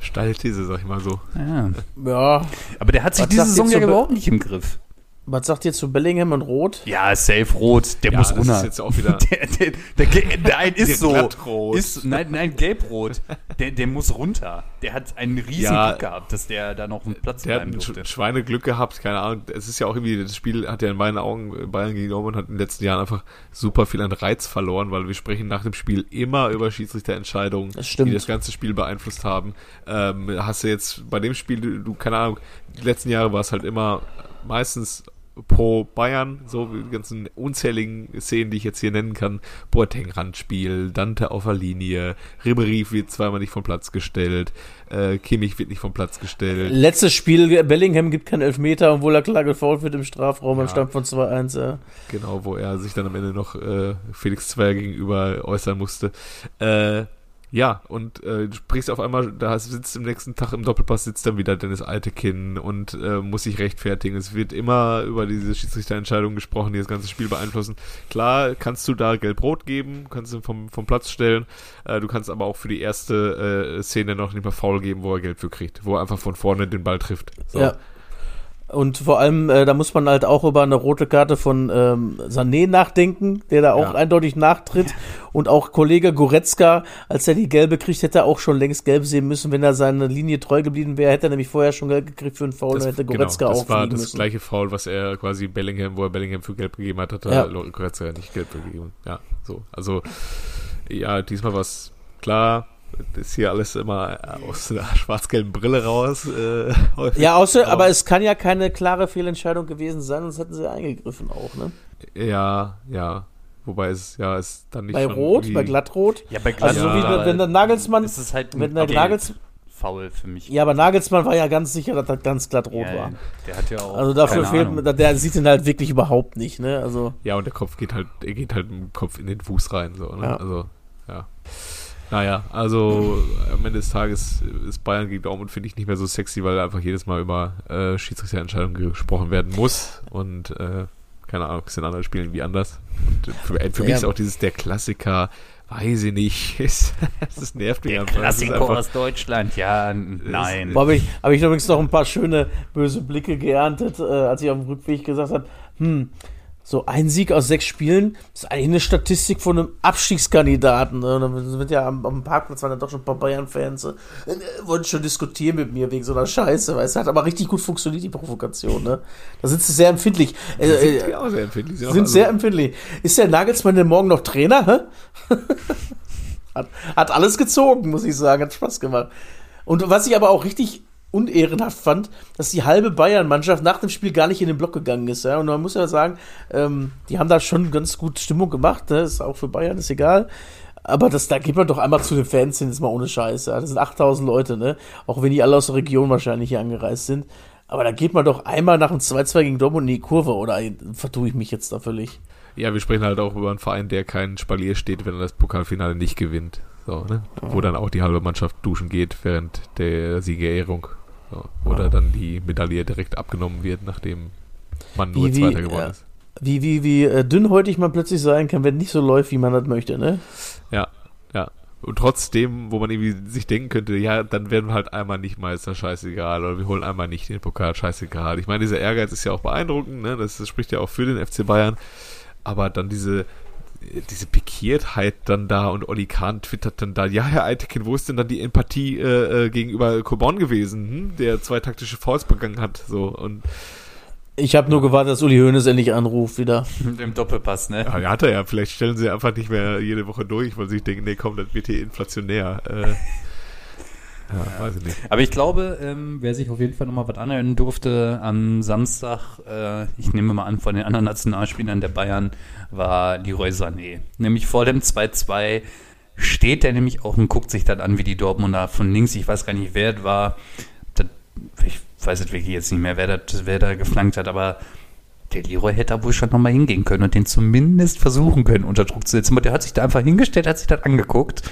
Steile These, sag ich mal so. Ja. Ja, Aber der hat sich Was diese Saison ja überhaupt nicht im Griff. Was sagt ihr zu Bellingham und Rot? Ja, safe rot, der Ja, muss das runter. ist jetzt auch wieder- [laughs] Der, der, der, [laughs] der, nein, ist Der so. Ist, nein, nein, gelbrot. Der, der muss runter. Der hat einen riesen Ja, Glück gehabt, dass der da noch einen Platz Der hat bleiben ein durfte. Sch- Schweineglück gehabt, keine Ahnung. Es ist ja auch irgendwie, das Spiel hat ja in meinen Augen äh, Bayern gegen Dortmund hat in den letzten Jahren einfach super viel an Reiz verloren, weil wir sprechen nach dem Spiel immer über Schiedsrichterentscheidungen, Das die das ganze Spiel beeinflusst haben. Ähm, hast du jetzt bei dem Spiel, du, du, keine Ahnung, die letzten Jahre war es halt immer meistens pro Bayern, so die ganzen unzähligen Szenen, die ich jetzt hier nennen kann. Boateng Randspiel, Dante auf der Linie, Ribéry wird zweimal nicht vom Platz gestellt, äh, Kimmich wird nicht vom Platz gestellt. Letztes Spiel, Bellingham gibt keinen Elfmeter, obwohl er klar gefault wird im Strafraum Ja. im Stand von 2-1. Ja. Genau, wo er sich dann am Ende noch äh, Felix Zweier gegenüber äußern musste. Äh, ja, und äh, du sprichst auf einmal, da sitzt im nächsten Tag im Doppelpass sitzt dann wieder Dennis Altekin und äh, muss sich rechtfertigen. Es wird immer über diese Schiedsrichterentscheidungen gesprochen, die das ganze Spiel beeinflussen. Klar kannst du da gelb-rot geben, kannst ihn vom, vom Platz stellen, äh, du kannst aber auch für die erste äh, Szene noch nicht mal faul geben, wo er gelb für kriegt, wo er einfach von vorne den Ball trifft. So. Ja. Und vor allem, äh, da muss man halt auch über eine rote Karte von ähm, Sané nachdenken, der da auch Ja. eindeutig nachtritt. Und auch Kollege Goretzka, als er die gelbe kriegt, hätte er auch schon längst gelb sehen müssen. Wenn er seiner Linie treu geblieben wäre, hätte er nämlich vorher schon gelb gekriegt für einen Foul, dann hätte Goretzka genau, das auch war das müssen. gleiche Foul, was er quasi Bellingham, wo er Bellingham für gelb gegeben hat, hat er Ja. Goretzka nicht gelb gegeben. Ja, so. Also, ja, diesmal war es klar, ist hier alles immer aus der schwarz-gelben Brille raus. Äh, häufig. Ja, außer, Aber- aber es kann ja keine klare Fehlentscheidung gewesen sein, sonst hätten sie eingegriffen auch, ne? Ja, ja. Wobei es, ja, es dann nicht Bei schon Rot, bei Glattrot. Ja, bei Also so Ja, wie aber wenn der Nagelsmann, Es ist halt ein wenn der Gelb Nagels, Foul für mich. ja, aber Nagelsmann war ja ganz sicher, dass das ganz glatt rot Ja, war. Der hat ja auch. Also dafür keine fehlt, mir- der sieht ihn halt wirklich überhaupt nicht, ne? Also Ja, und der Kopf geht halt, er geht halt mit dem Kopf in den Fuß rein, so, ne? Ja. Also, ja. Naja, also am Ende des Tages ist Bayern gegen Dortmund, finde ich, nicht mehr so sexy, weil einfach jedes Mal über äh, Schiedsrichterentscheidungen gesprochen werden muss und äh, keine Ahnung, es in anderen Spielen wie anders. Und für, für mich Ja. ist auch dieses der Klassiker, weiß ich nicht, [laughs] es das nervt mich Der einfach. Es ist Klassiker einfach- aus Deutschland, ja, nein. Boah, habe ich, hab ich übrigens noch ein paar schöne böse Blicke geerntet, äh, als ich auf dem Rückweg gesagt habe, hm, so ein Sieg aus sechs Spielen ist eigentlich eine Statistik von einem Abstiegskandidaten. Ne? Und dann sind ja am, am Parkplatz waren dann doch schon ein paar Bayern-Fans, äh, wollten schon diskutieren mit mir wegen so einer Scheiße, weil es hat aber richtig gut funktioniert, die Provokation. Ne? Da sind sie sehr empfindlich. Äh, sind äh, die auch sehr empfindlich. sind auch- sehr empfindlich. Ist der Nagelsmann denn morgen noch Trainer? [laughs] Hat, hat alles gezogen, muss ich sagen. Hat Spaß gemacht. Und was ich aber auch richtig unehrenhaft fand, dass die halbe Bayern-Mannschaft nach dem Spiel gar nicht in den Block gegangen ist. Ja? Und man muss ja sagen, ähm, die haben da schon ganz gut Stimmung gemacht. Ne? Ist auch für Bayern, ist egal. Aber das, da geht man doch einmal zu den Fans hin, ist mal ohne Scheiß. Ja? Das sind 8000 Leute, ne? Auch wenn die alle aus der Region wahrscheinlich hier angereist sind. Aber da geht man doch einmal nach dem 2-2 gegen Dortmund in die Kurve, oder vertue ich mich jetzt da völlig? Ja, wir sprechen halt auch über einen Verein, der kein Spalier steht, wenn er das Pokalfinale nicht gewinnt. So, ne? Wo dann auch die halbe Mannschaft duschen geht während der Siegerehrung. So. Oder dann die Medaille direkt abgenommen wird, nachdem man nur Wie- Zweiter geworden ist. Wie, wie, wie äh, dünnhäutig man plötzlich sein kann, wenn nicht so läuft, wie man das möchte, ne? Ja, ja. Und trotzdem, wo man irgendwie sich denken könnte, ja, dann werden wir halt einmal nicht Meister, scheißegal, oder wir holen einmal nicht den Pokal, scheißegal. Ich meine, dieser Ehrgeiz ist ja auch beeindruckend, ne? Das, das spricht ja auch für den FC Bayern. Aber dann diese, diese Pikiertheit dann da und Olli Kahn twittert dann da, ja, Herr Eitekin, wo ist denn dann die Empathie äh, äh, gegenüber Coman gewesen, hm? der zwei taktische Fouls begangen hat, so und Ich habe nur gewartet, dass Uli Hoeneß endlich anruft wieder. Im Doppelpass, ne? Ja, hat er ja. Vielleicht stellen sie einfach nicht mehr jede Woche durch, weil sie denken, nee, komm, das wird hier inflationär. Äh, [laughs] ja, weiß ich nicht. Aber ich glaube, ähm, wer sich auf jeden Fall nochmal was anhören durfte am Samstag, äh, ich nehme mal an, von den anderen Nationalspielern der Bayern, war Leroy Sané. Nämlich vor dem 2-2 steht er nämlich auch und guckt sich dann an, wie die Dortmunder von links, ich weiß gar nicht, wer es war, das, ich weiß jetzt wirklich jetzt nicht mehr, wer, das, wer da geflankt hat, aber der Leroy hätte da wohl schon nochmal hingehen können und den zumindest versuchen können, unter Druck zu setzen. Aber der hat sich da einfach hingestellt, hat sich das angeguckt.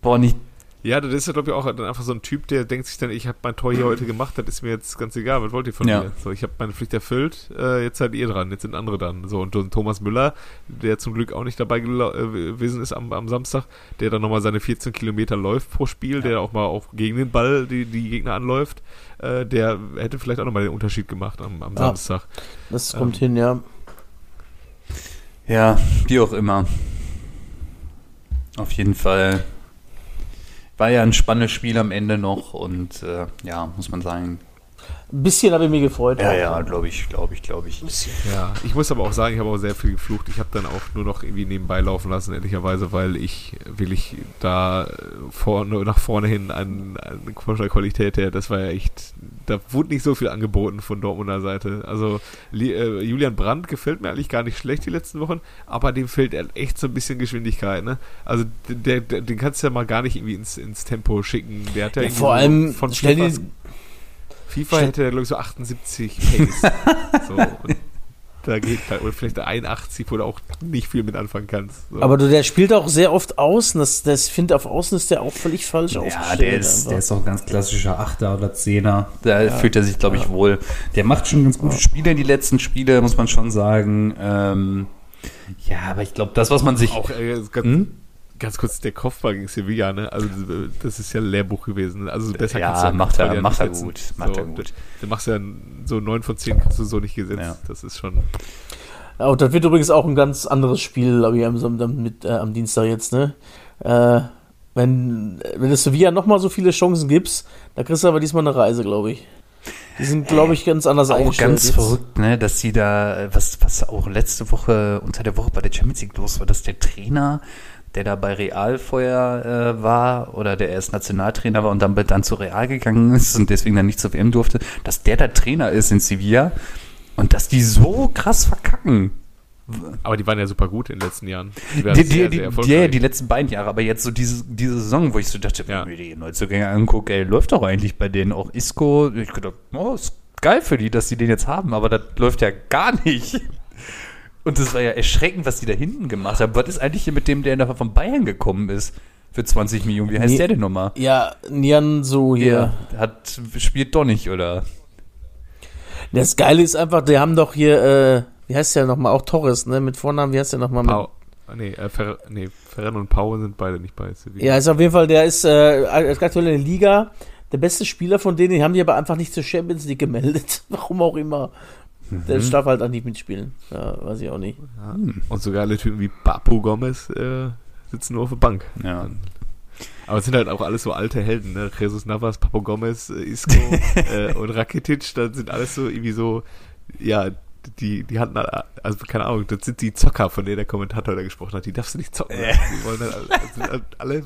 Boah, nicht Ja, das ist ja, glaube ich, auch dann einfach so ein Typ, der denkt sich dann, ich habe mein Tor hier heute gemacht, das ist mir jetzt ganz egal, was wollt ihr von Ja. mir? So, ich habe meine Pflicht erfüllt, äh, jetzt seid ihr dran, jetzt sind andere dran. So, und, und Thomas Müller, der zum Glück auch nicht dabei äh, gewesen ist am, am Samstag, der dann nochmal seine 14 Kilometer läuft pro Spiel, der auch mal auch gegen den Ball die, die Gegner anläuft, äh, der hätte vielleicht auch nochmal den Unterschied gemacht am, am Ja. Samstag. Das kommt hin, ja. Ja, wie auch immer. Auf jeden Fall war ja ein spannendes Spiel am Ende noch und äh, ja, muss man sagen. Ein bisschen habe ich mich gefreut. Ja, ja, glaube ich, glaube ich, glaube ich. Ja, ich muss aber auch sagen, ich habe auch sehr viel geflucht. Ich habe dann auch nur noch irgendwie nebenbei laufen lassen, ehrlicherweise, weil ich wirklich da äh, vorne, nach vorne hin an, an Qualität her, das war ja echt, da wurde nicht so viel angeboten von Dortmunder Seite. Also äh, Julian Brandt gefällt mir eigentlich gar nicht schlecht die letzten Wochen, aber dem fehlt echt so ein bisschen Geschwindigkeit, ne? Also der, der, den kannst du ja mal gar nicht irgendwie ins, ins Tempo schicken. Der hat ja, Ja, irgendwie vor allem, von stell dir, FIFA hätte er, glaube ich, so 78 Pace. [laughs] so, da geht halt, oder vielleicht 81, wo du auch nicht viel mit anfangen kannst. So. aber du, der spielt auch sehr oft außen. Das, das finde auf außen ist der auch völlig falsch Ja, aufgestellt. der ist, einfach. der ist auch ein ganz klassischer Achter oder Zehner. Da fühlt er sich, glaube ich, wohl. Der macht schon ganz gute Spiele, die letzten Spiele, muss man schon sagen. Ähm, ja, aber ich glaube, das, was man sich. auch äh, ganz, Hm? Ganz kurz der Kopfball gegen Sevilla, ne? Also das ist ja ein Lehrbuch gewesen. Also besser Ja, kannst du macht er- Kopfball macht er gut, macht er so, gut. Du machst ja so 9 von 10 kriegst du so nicht gesetzt. Ja. Das ist schon. Ja, und das wird übrigens auch ein ganz anderes Spiel, glaube ich, am, mit, äh, am Dienstag jetzt, ne? Äh, wenn, wenn es Sevilla nochmal so viele Chancen gibst, da kriegst du aber diesmal eine Reise, glaube ich. Die sind, glaube ich, ganz anders auch eingestellt. ganz jetzt. verrückt, ne, dass sie da, äh, was, was auch letzte Woche, unter der Woche bei der Champions League los war, dass der Trainer, der da bei Real vorher äh, war, oder der erst Nationaltrainer war und dann, dann zu Real gegangen ist und deswegen dann nicht zur WM durfte, dass der der Trainer ist in Sevilla und dass die so krass verkacken. Aber die waren ja super gut in den letzten Jahren. Die, Die, sehr, die, sehr ja, erfolgreich. die letzten beiden Jahre, aber jetzt so diese, diese Saison, wo ich so dachte, Ja. wenn ich mir die Neuzugänge angucke, ey, läuft doch eigentlich bei denen auch Isco. Ich gedacht, oh, ist geil für die, dass die den jetzt haben, aber das läuft ja gar nicht. Und das war ja erschreckend, was die da hinten gemacht haben. Was ist eigentlich hier mit dem, der nachher von Bayern gekommen ist? Für 20 Millionen. Wie heißt Nee. der denn nochmal? Ja, Nian so hier. Der hat, spielt doch nicht, oder? Das Geile ist einfach, die haben doch hier, äh, wie heißt der nochmal, auch Torres, ne? Mit Vornamen, wie heißt der nochmal? Pau. Nee, äh, Fer nee, Ferran und Pau sind beide nicht bei Sevilla. Ja, ist auf jeden Fall, der ist äh, aktuell in der Liga der beste Spieler von denen, die haben die aber einfach nicht zur Champions League gemeldet. [laughs] Warum auch immer. Der Mhm. darf halt auch nicht mitspielen. Ja, weiß ich auch nicht. Ja. Und so geile Typen wie Papu Gomez äh, sitzen nur auf der Bank. Ja. Aber es sind halt auch alles so alte Helden, ne? Jesus Navas, Papu Gomez, äh, Isco [laughs] äh, und Rakitic, das sind alles so irgendwie so, ja, die, die hatten, alle- also keine Ahnung, das sind die Zocker, von denen der Kommentator da gesprochen hat, die darfst du nicht zocken. Lassen. Die wollen dann alle, sind halt alle,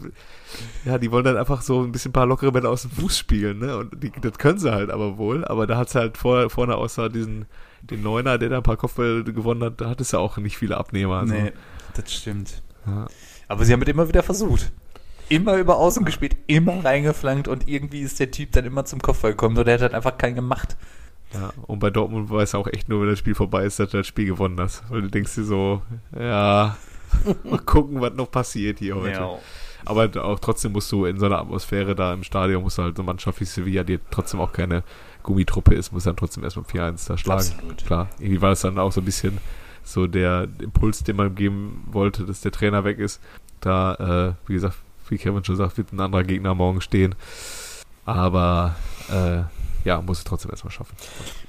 ja, die wollen dann einfach so ein bisschen ein paar lockere Bälle aus dem Fuß spielen, ne? Und die, das können sie halt aber wohl, aber da hat's halt vor, vorne außer diesen, den Neuner, der da ein paar Kopfbälle gewonnen hat, da hat es ja auch nicht viele Abnehmer. Also. Nee, das stimmt. Ja. Aber sie haben es immer wieder versucht. Immer über außen gespielt, immer reingeflankt und irgendwie ist der Typ dann immer zum Kopfball gekommen. Oder der hat halt einfach keinen gemacht. Ja, und bei Dortmund weiß auch echt nur, wenn das Spiel vorbei ist, dass du das Spiel gewonnen hast. Weil du denkst dir so, ja, [laughs] mal gucken, was noch passiert hier heute. Aber auch trotzdem musst du in so einer Atmosphäre da im Stadion, musst du halt so eine Mannschaft wie Sevilla, die trotzdem auch keine Gummitruppe ist, muss dann trotzdem erstmal 4-1 da schlagen. Absolut. Klar, irgendwie war das dann auch so ein bisschen so der Impuls, den man geben wollte, dass der Trainer weg ist. Da, äh, wie gesagt, wie Kevin schon sagt, wird ein anderer Gegner morgen stehen. Aber äh, ja, muss es trotzdem erstmal schaffen.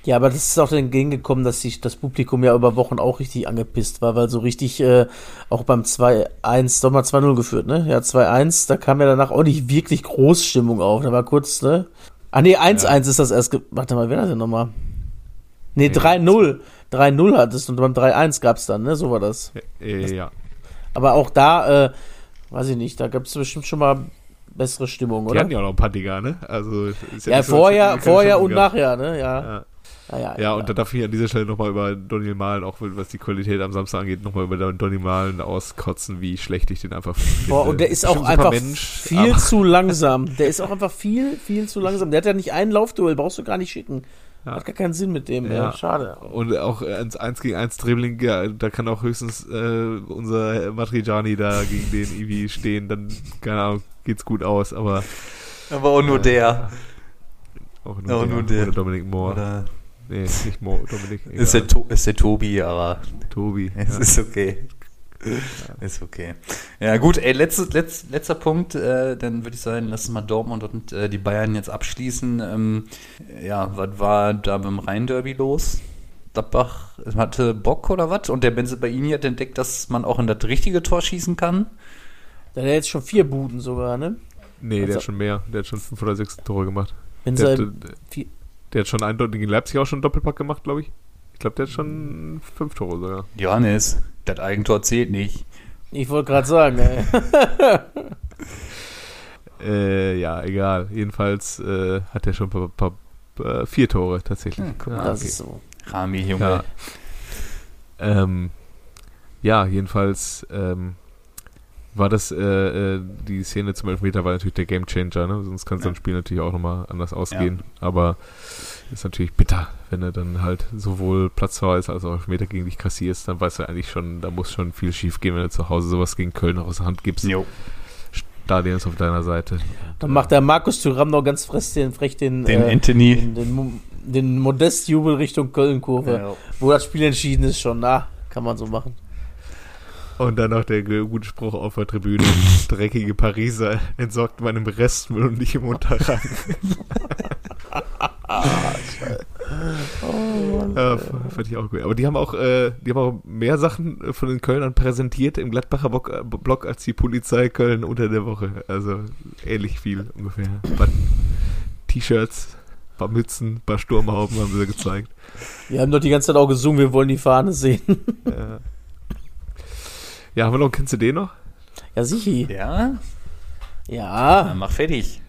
Ja, aber das ist auch entgegengekommen, dass sich das Publikum ja über Wochen auch richtig angepisst war, weil so richtig äh, auch beim 2-1, doch mal 2-0 geführt, ne? Ja, 2-1, da kam ja danach auch nicht wirklich Großstimmung auf. Da war kurz, ne? Ah, nee, 1-1 ist das erst. Warte mal, wer hat denn nochmal? Nee, 3-0. 3-0 hattest und beim 3-1 gab es dann, ne? So war das. Äh, ja. Aber auch da, äh, weiß ich nicht, da gab es bestimmt schon mal bessere Stimmung, Die oder? hatten ja auch noch ein paar Dinger, ne? Also, ist Ja, so, dass vorher, die keine vorher und gehabt. nachher, ne? Ja. Ja. Naja, Ja, und da darf ich an dieser Stelle nochmal über Donny Malen, auch was die Qualität am Samstag angeht, nochmal über Donny Malen auskotzen, wie schlecht ich den einfach finde. Boah, und der ist auch Bestimmt einfach Mensch, viel zu langsam. Der ist auch einfach viel, viel zu langsam. Der hat ja nicht einen Laufduell, brauchst du gar nicht schicken. Ja. Hat gar keinen Sinn mit dem, ja. Ja. Schade. Und auch ins 1 gegen 1 Dribbling, ja, da kann auch höchstens äh, unser Matriciani da gegen den Ivi stehen, dann, keine Ahnung, geht's gut aus, aber Aber auch nur der. auch Auch nur, nur der, der. Oder Dominik Moore. Oder Nee, nicht Moore, Dominik. [laughs] ist, der to ist der Tobi, aber Tobi. es [laughs] ja. ist okay. Ist okay. Ja, gut, ey, letztes, letz, letzter Punkt, äh, dann würde ich sagen, lass uns mal Dortmund und äh, die Bayern jetzt abschließen. Ähm, ja, was war da beim Rhein-Derby los? Gladbach hatte Bock oder was? Und der Benze Baini hat entdeckt, dass man auch in das richtige Tor schießen kann. Der hat jetzt schon vier Buden sogar, ne? Nee, der Also- hat schon mehr. Der hat schon fünf oder sechs Tore gemacht. Wenn Der, hat, vier- der hat schon eindeutig gegen Leipzig auch schon einen Doppelpack gemacht, glaube ich. Ich glaube, der hat schon fünf Tore sogar. Johannes, das Eigentor zählt nicht. ich wollte gerade sagen, ey. [laughs] Äh, ja, egal. Jedenfalls äh, hat er schon ein paar, paar, äh, vier Tore tatsächlich. Hm, guck Ja, das okay. ist so. Rami, Junge. Ja. Ähm, ja, jedenfalls ähm, war das äh, äh, die Szene zum Elfmeter war natürlich der Gamechanger, ne? Sonst kann es Ja. das Spiel natürlich auch nochmal anders ausgehen. Aber ist natürlich bitter, wenn du dann halt sowohl Platzverweis als auch Elfmeter gegen dich kassierst, dann weißt du eigentlich schon, da muss schon viel schief gehen, wenn du zu Hause sowas gegen Köln noch aus der Hand gibst. Jo. Stadion ist auf deiner Seite. Dann macht der Markus Thuram noch ganz frech den, frech den, Den äh, Anthony. den, den, den Modestjubel Richtung Köln-Kurve, Ja. wo das Spiel entschieden ist schon. Na, kann man so machen. Und dann noch der gute Spruch auf der Tribüne. [laughs] Dreckige Pariser entsorgt meinem Restmüll und nicht im Unterrang. [laughs] ja, f- fand ich auch gut. Aber die haben auch, äh, die haben auch mehr Sachen von den Kölnern präsentiert im Gladbacher Block, äh, Block als die Polizei Köln unter der Woche. Also ähnlich viel ungefähr. T-Shirts, paar Mützen, paar Sturmhauben haben sie gezeigt. Wir haben doch die ganze Zeit auch gesungen, wir wollen die Fahne sehen. Ja, ja haben wir noch, kennst du den noch? ja, sicher. Ja? Ja, Dann mach fertig.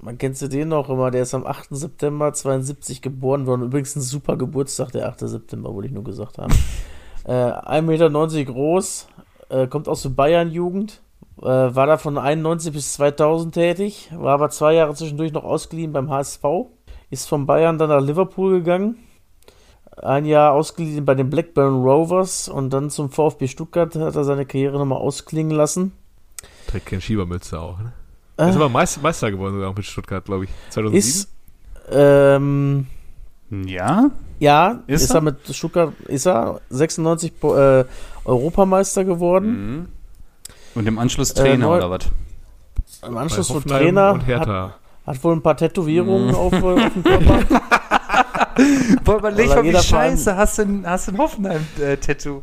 man kennt sie den noch immer. Der ist am 8. September 72 geboren worden. Übrigens ein super Geburtstag, der 8. September, wollte ich nur gesagt haben. [laughs] äh, 1,90 Meter groß, äh, kommt aus der Bayern-Jugend. Äh, war da von 91 bis 2000 tätig, war aber zwei Jahre zwischendurch noch ausgeliehen beim HSV. Ist von Bayern dann nach Liverpool gegangen. Ein Jahr ausgeliehen bei den Blackburn Rovers und dann zum VfB Stuttgart hat er seine Karriere nochmal ausklingen lassen. Trägt kein Schiebermütze auch, ne? Äh, Ist aber Meister, Meister geworden sogar auch mit Stuttgart, glaube ich. 2007. ist, ähm, Ja? ja, Ist ist, er? er mit Stuttgart, ist er 96 Po- äh, Europameister geworden. Mhm. Und im Anschluss Trainer neu- oder was? Im Anschluss von Trainer, und hat, Hertha. hat wohl ein paar Tätowierungen Mhm. auf, äh, auf dem Körper. [laughs] Boah, überleg mal, wie scheiße hast du ein, hast du ein Hoffenheim-Tattoo.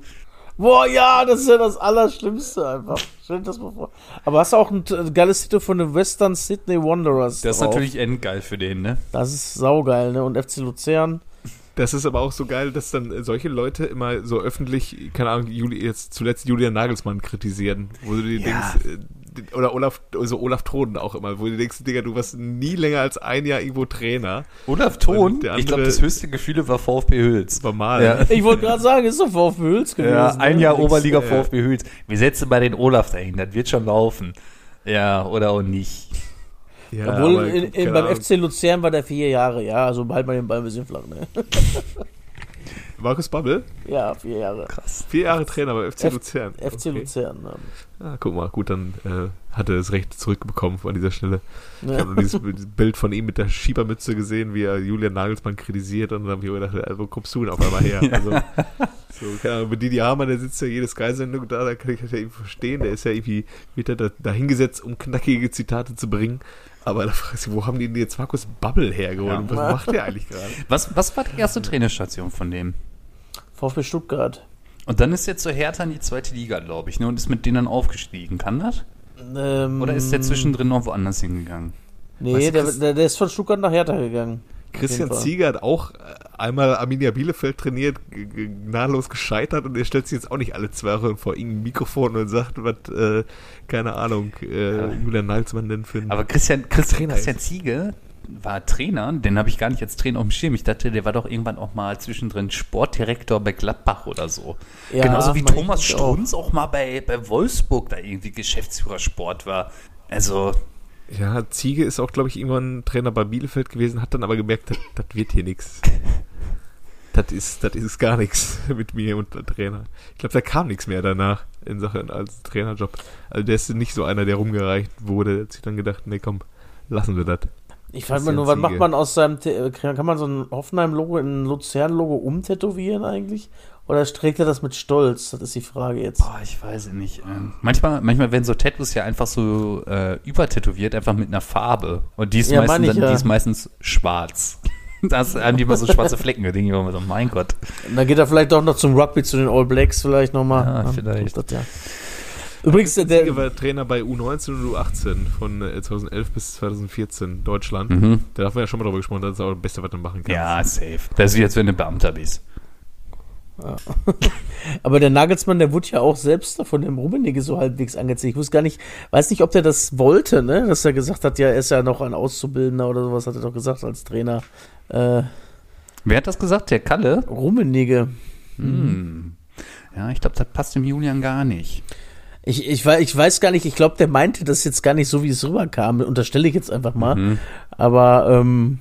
Boah, ja, das ist ja das Allerschlimmste einfach. Stell das mal vor. Aber hast du auch ein äh, geiles Titel von den Western Sydney Wanderers. Das ist drauf. natürlich endgeil für den, ne? Das ist saugeil, ne? Und FC Luzern. Das ist aber auch so geil, dass dann solche Leute immer so öffentlich, keine Ahnung, Juli, jetzt zuletzt Julian Nagelsmann kritisieren, wo du dir Ja. denkst, äh, oder Olaf, also Olaf Troden auch immer, wo du denkst, Digga, du warst nie länger als ein Jahr irgendwo Trainer. Olaf Thon, Und der ich glaube, andere- das höchste Gefühle war VfB Hüls. War mal. Ja. Ich wollte gerade sagen, ist doch VfB Hüls gewesen. Ja, ein ne? Jahr Nix, Oberliga äh, VfB Hüls. Wir setzen mal den Olaf dahin, das wird schon laufen. Ja, oder auch nicht. Ja, Obwohl, aber, in, in, beim. FC Luzern war der vier Jahre, ja, also halt mal den Ball ein bisschen flach, ne? [laughs] Markus Babbel, Ja, vier Jahre. Krass. vier Jahre Trainer bei FC F- Luzern. FC Okay. Luzern. Ne? Ah, guck mal, gut, dann äh, hat er das Recht zurückbekommen an dieser Stelle. Ich Ja. habe nur dieses Bild von ihm mit der Schiebermütze gesehen, wie er Julian Nagelsmann kritisiert und dann habe ich mir gedacht, äh, wo kommst du denn auf einmal her? [laughs] Also, so, keine Ahnung, mit Didi Hamann, der sitzt ja jede Sky-Sendung da, da kann ich das ja irgendwie verstehen, der ist ja irgendwie, wird er da, da hingesetzt, um knackige Zitate zu bringen. Aber da fragst du, wo haben die denn jetzt Markus Bubble hergeholt? Ja. Und was macht der eigentlich gerade? Was, was war die erste Trainerstation von dem? VfB Stuttgart. Und dann ist er zu Hertha in die zweite Liga, glaube ich, ne? Und ist mit denen dann aufgestiegen. Kann das? Ähm, Oder ist der zwischendrin noch woanders hingegangen? Nee, Weißt du, der, der, der ist von Stuttgart nach Hertha gegangen. Christian Fall. Ziege hat auch äh, einmal Arminia Bielefeld trainiert, gnadenlos gescheitert und er stellt sich jetzt auch nicht alle zwei Wochen vor irgendein Mikrofon und sagt, was, äh, keine Ahnung, äh, Julian Nagelsmann denn für Aber Christian, Christian, Trainer Christian ist. Ziege war Trainer, den habe ich gar nicht als Trainer auf dem Schirm. Ich dachte, der war doch irgendwann auch mal zwischendrin Sportdirektor bei Gladbach oder so. Ja, Genauso wie Thomas auch. Strunz auch. mal bei, bei Wolfsburg da irgendwie Geschäftsführer Sport war. Also, Ja, Ziege ist auch, glaube ich, irgendwann Trainer bei Bielefeld gewesen, hat dann aber gemerkt, das das wird hier nichts. [laughs] Das ist, das ist gar nichts [laughs] mit mir und der Trainer. Ich glaube, da kam nichts mehr danach in Sachen als Trainerjob. Also der ist nicht so einer, der rumgereicht wurde. Der hat sich dann gedacht, nee, komm, lassen wir das. Ich frage mal nur, was macht man aus seinem, äh, kann man so ein Hoffenheim-Logo in ein Luzern-Logo umtätowieren eigentlich? Oder trägt er das mit Stolz? Das ist die Frage jetzt. boah, ich weiß es nicht. Ähm, manchmal, manchmal werden so Tattoos ja einfach so äh, übertätowiert, einfach mit einer Farbe. Und die ist, Ja, meistens, ich, dann, ja. die ist meistens schwarz. [laughs] Das haben die immer so schwarze Flecken. Da denke ich immer so, mein Gott. Und dann geht er vielleicht doch noch zum Rugby zu den All Blacks vielleicht nochmal. Ja, vielleicht. Das, ja. Übrigens, der, der, war Trainer bei U19 und U18 von äh, 2011 bis 2014 Deutschland. Mhm. Da haben wir ja schon mal drüber gesprochen, das ist auch das Beste, was du machen kannst. Ja, safe. Das ist wie, als wenn du Beamter bist. [laughs] aber der Nagelsmann, der wurde ja auch selbst von dem Rummenigge so halbwegs angezogen. Ich wusste gar nicht, weiß nicht, ob der das wollte, ne? Dass er gesagt hat, ja, er ist ja noch ein Auszubildender oder sowas, hat er doch gesagt als Trainer. Äh, Wer hat das gesagt? Der Kalle? Rummenigge. Hm. Ja, ich glaube, das passt dem Julian gar nicht. Ich, ich, ich weiß gar nicht, ich glaube, der meinte das jetzt gar nicht so, wie es rüberkam. Unterstelle ich jetzt einfach mal. Mhm. Aber ähm,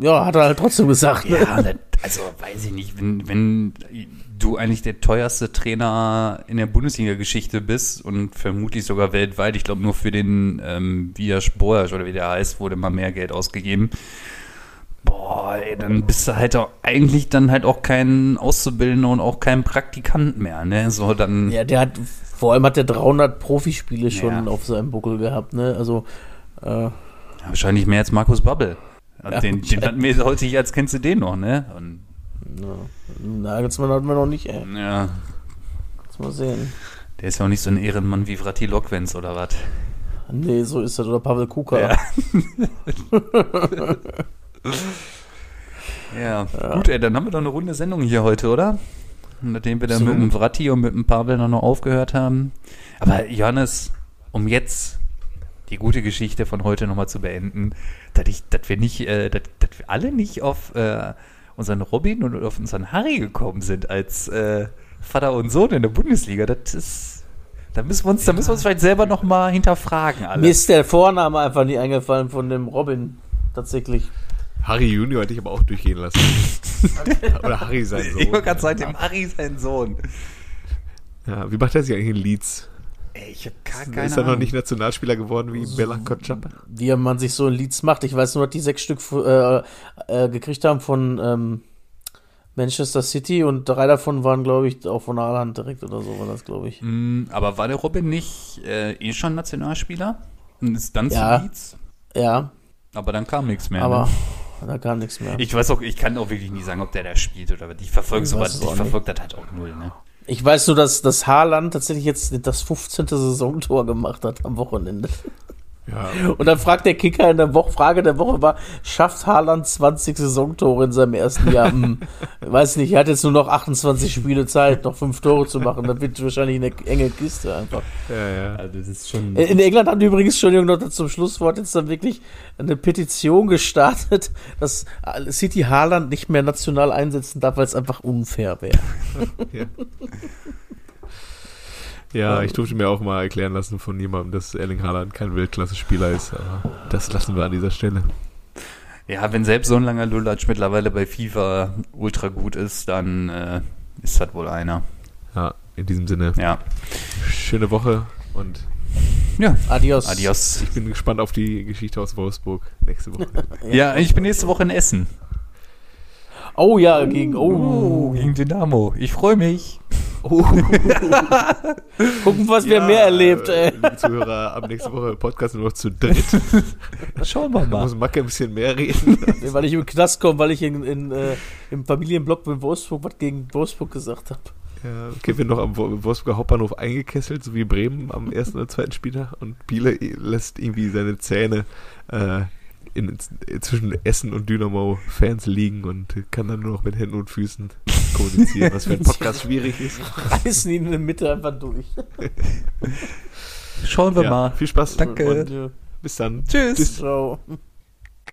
ja, hat er halt trotzdem gesagt. Ne? Ja, das, also weiß ich nicht, wenn, wenn du eigentlich der teuerste Trainer in der Bundesliga-Geschichte bist und vermutlich sogar weltweit, ich glaube nur für den ähm, Vias Boas oder wie der heißt, wurde mal mehr Geld ausgegeben. Boah, ey, dann bist du halt auch eigentlich dann halt auch kein Auszubildender und auch kein Praktikant mehr, ne? So dann. Ja, der hat, vor allem hat der 300 Profispiele schon Ja. auf seinem Buckel gehabt, ne? Also, äh, Ja, wahrscheinlich mehr als Markus Babbel. Ja, den, den hatten wir heute hier, als kennst du den noch, ne? Und, Nagelsmann hatten wir noch nicht, ey. ja, Lass mal sehen. der ist ja auch nicht so ein Ehrenmann wie Vrati Lokwenz oder was. Nee, so ist das. Oder Pavel Kuka. Ja. [laughs] [laughs] Ja, gut, ey, dann haben wir doch eine runde Sendung hier heute, oder? Nachdem wir dann So. mit dem Vratti und mit dem Pavel noch noch aufgehört haben. Aber Johannes, um jetzt die gute Geschichte von heute nochmal zu beenden, dass, ich, dass wir nicht, äh, dass, dass wir alle nicht auf äh, unseren Robin und auf unseren Harry gekommen sind als äh, Vater und Sohn in der Bundesliga. Das ist, da müssen wir uns, da müssen wir uns vielleicht selber nochmal hinterfragen alle. Mir ist der Vorname einfach nie eingefallen von dem Robin. Tatsächlich. Harry Junior hätte ich aber auch durchgehen lassen. [laughs] Oder Harry sein Sohn. Ich wollte gerade sagen, dem Harry sein Sohn. Ja, wie macht er sich eigentlich in Leeds? Ey, ich habe gar keine ist er noch nicht Nationalspieler geworden wie Bella Kotschap? Wie man sich so ein Leads macht. Ich weiß nur, dass die sechs Stück äh, äh, gekriegt haben von ähm, Manchester City und drei davon waren, glaube ich, auch von Haaland direkt oder so war das, glaube ich. Mm, Aber war der Robin nicht äh, eh schon Nationalspieler? Und ist dann Ja. zu Leeds? Ja, Aber dann kam nichts mehr. aber ne? Da kam nichts mehr. Ich weiß auch, ich kann auch wirklich nie sagen, ob der da spielt oder was. Ich verfolge sowas, ich auch verfolge das halt auch null, ne? Ich weiß nur, dass das Haaland tatsächlich jetzt das 15. Saisontor gemacht hat am Wochenende. Ja, Und dann fragt der Kicker in der Woche, Frage der Woche war, schafft Haaland 20 Saisontore in seinem ersten Jahr? Hm, weiß nicht, er hat jetzt nur noch 28 Spiele Zeit, noch fünf Tore zu machen. Das wird wahrscheinlich eine enge Kiste einfach. ja, ja. Also das ist schon. In England haben die übrigens, Entschuldigung, noch zum Schlusswort jetzt dann wirklich eine Petition gestartet, [laughs] dass City Haaland nicht mehr national einsetzen darf, weil es einfach unfair wäre. [laughs] Ja. Ja, ich durfte mir auch mal erklären lassen von jemandem, dass Erling Haaland kein Weltklasse-Spieler ist, aber das lassen wir an dieser Stelle. Ja, wenn selbst so ein langer Lulatsch mittlerweile bei FIFA ultra gut ist, dann äh, ist das wohl einer. Ja, in diesem Sinne, Ja. schöne Woche und Ja. Adios. Adios. ich bin gespannt auf die Geschichte aus Wolfsburg nächste Woche. [laughs] Ja, ich bin nächste Woche in Essen. Oh ja, gegen, oh. Oh, gegen Dynamo. Ich freue mich. Oh, [laughs] Gucken, was wir mehr erlebt, äh, ey. Liebe Zuhörer, ab nächste Woche Podcast nur noch zu dritt. [laughs] Schauen wir Da muss mal. Macke ein bisschen mehr reden. [laughs] Nee, weil ich im Knast komme, weil ich in, in, äh, im Familienblock mit Wolfsburg was gegen Wolfsburg gesagt habe. Ja, okay, wir noch am Wo- Wolfsburger Hauptbahnhof eingekesselt, so wie Bremen am ersten oder zweiten Spieltag. Und Biele lässt irgendwie seine Zähne äh, in, in, zwischen Essen und Dynamo-Fans liegen und kann dann nur noch mit Händen und Füßen [laughs] kommunizieren, was für ein Podcast schwierig ist. Reißen ihn in der Mitte einfach durch. Schauen wir Ja, mal. viel Spaß. Danke. Und bis dann. Tschüss. Ciao.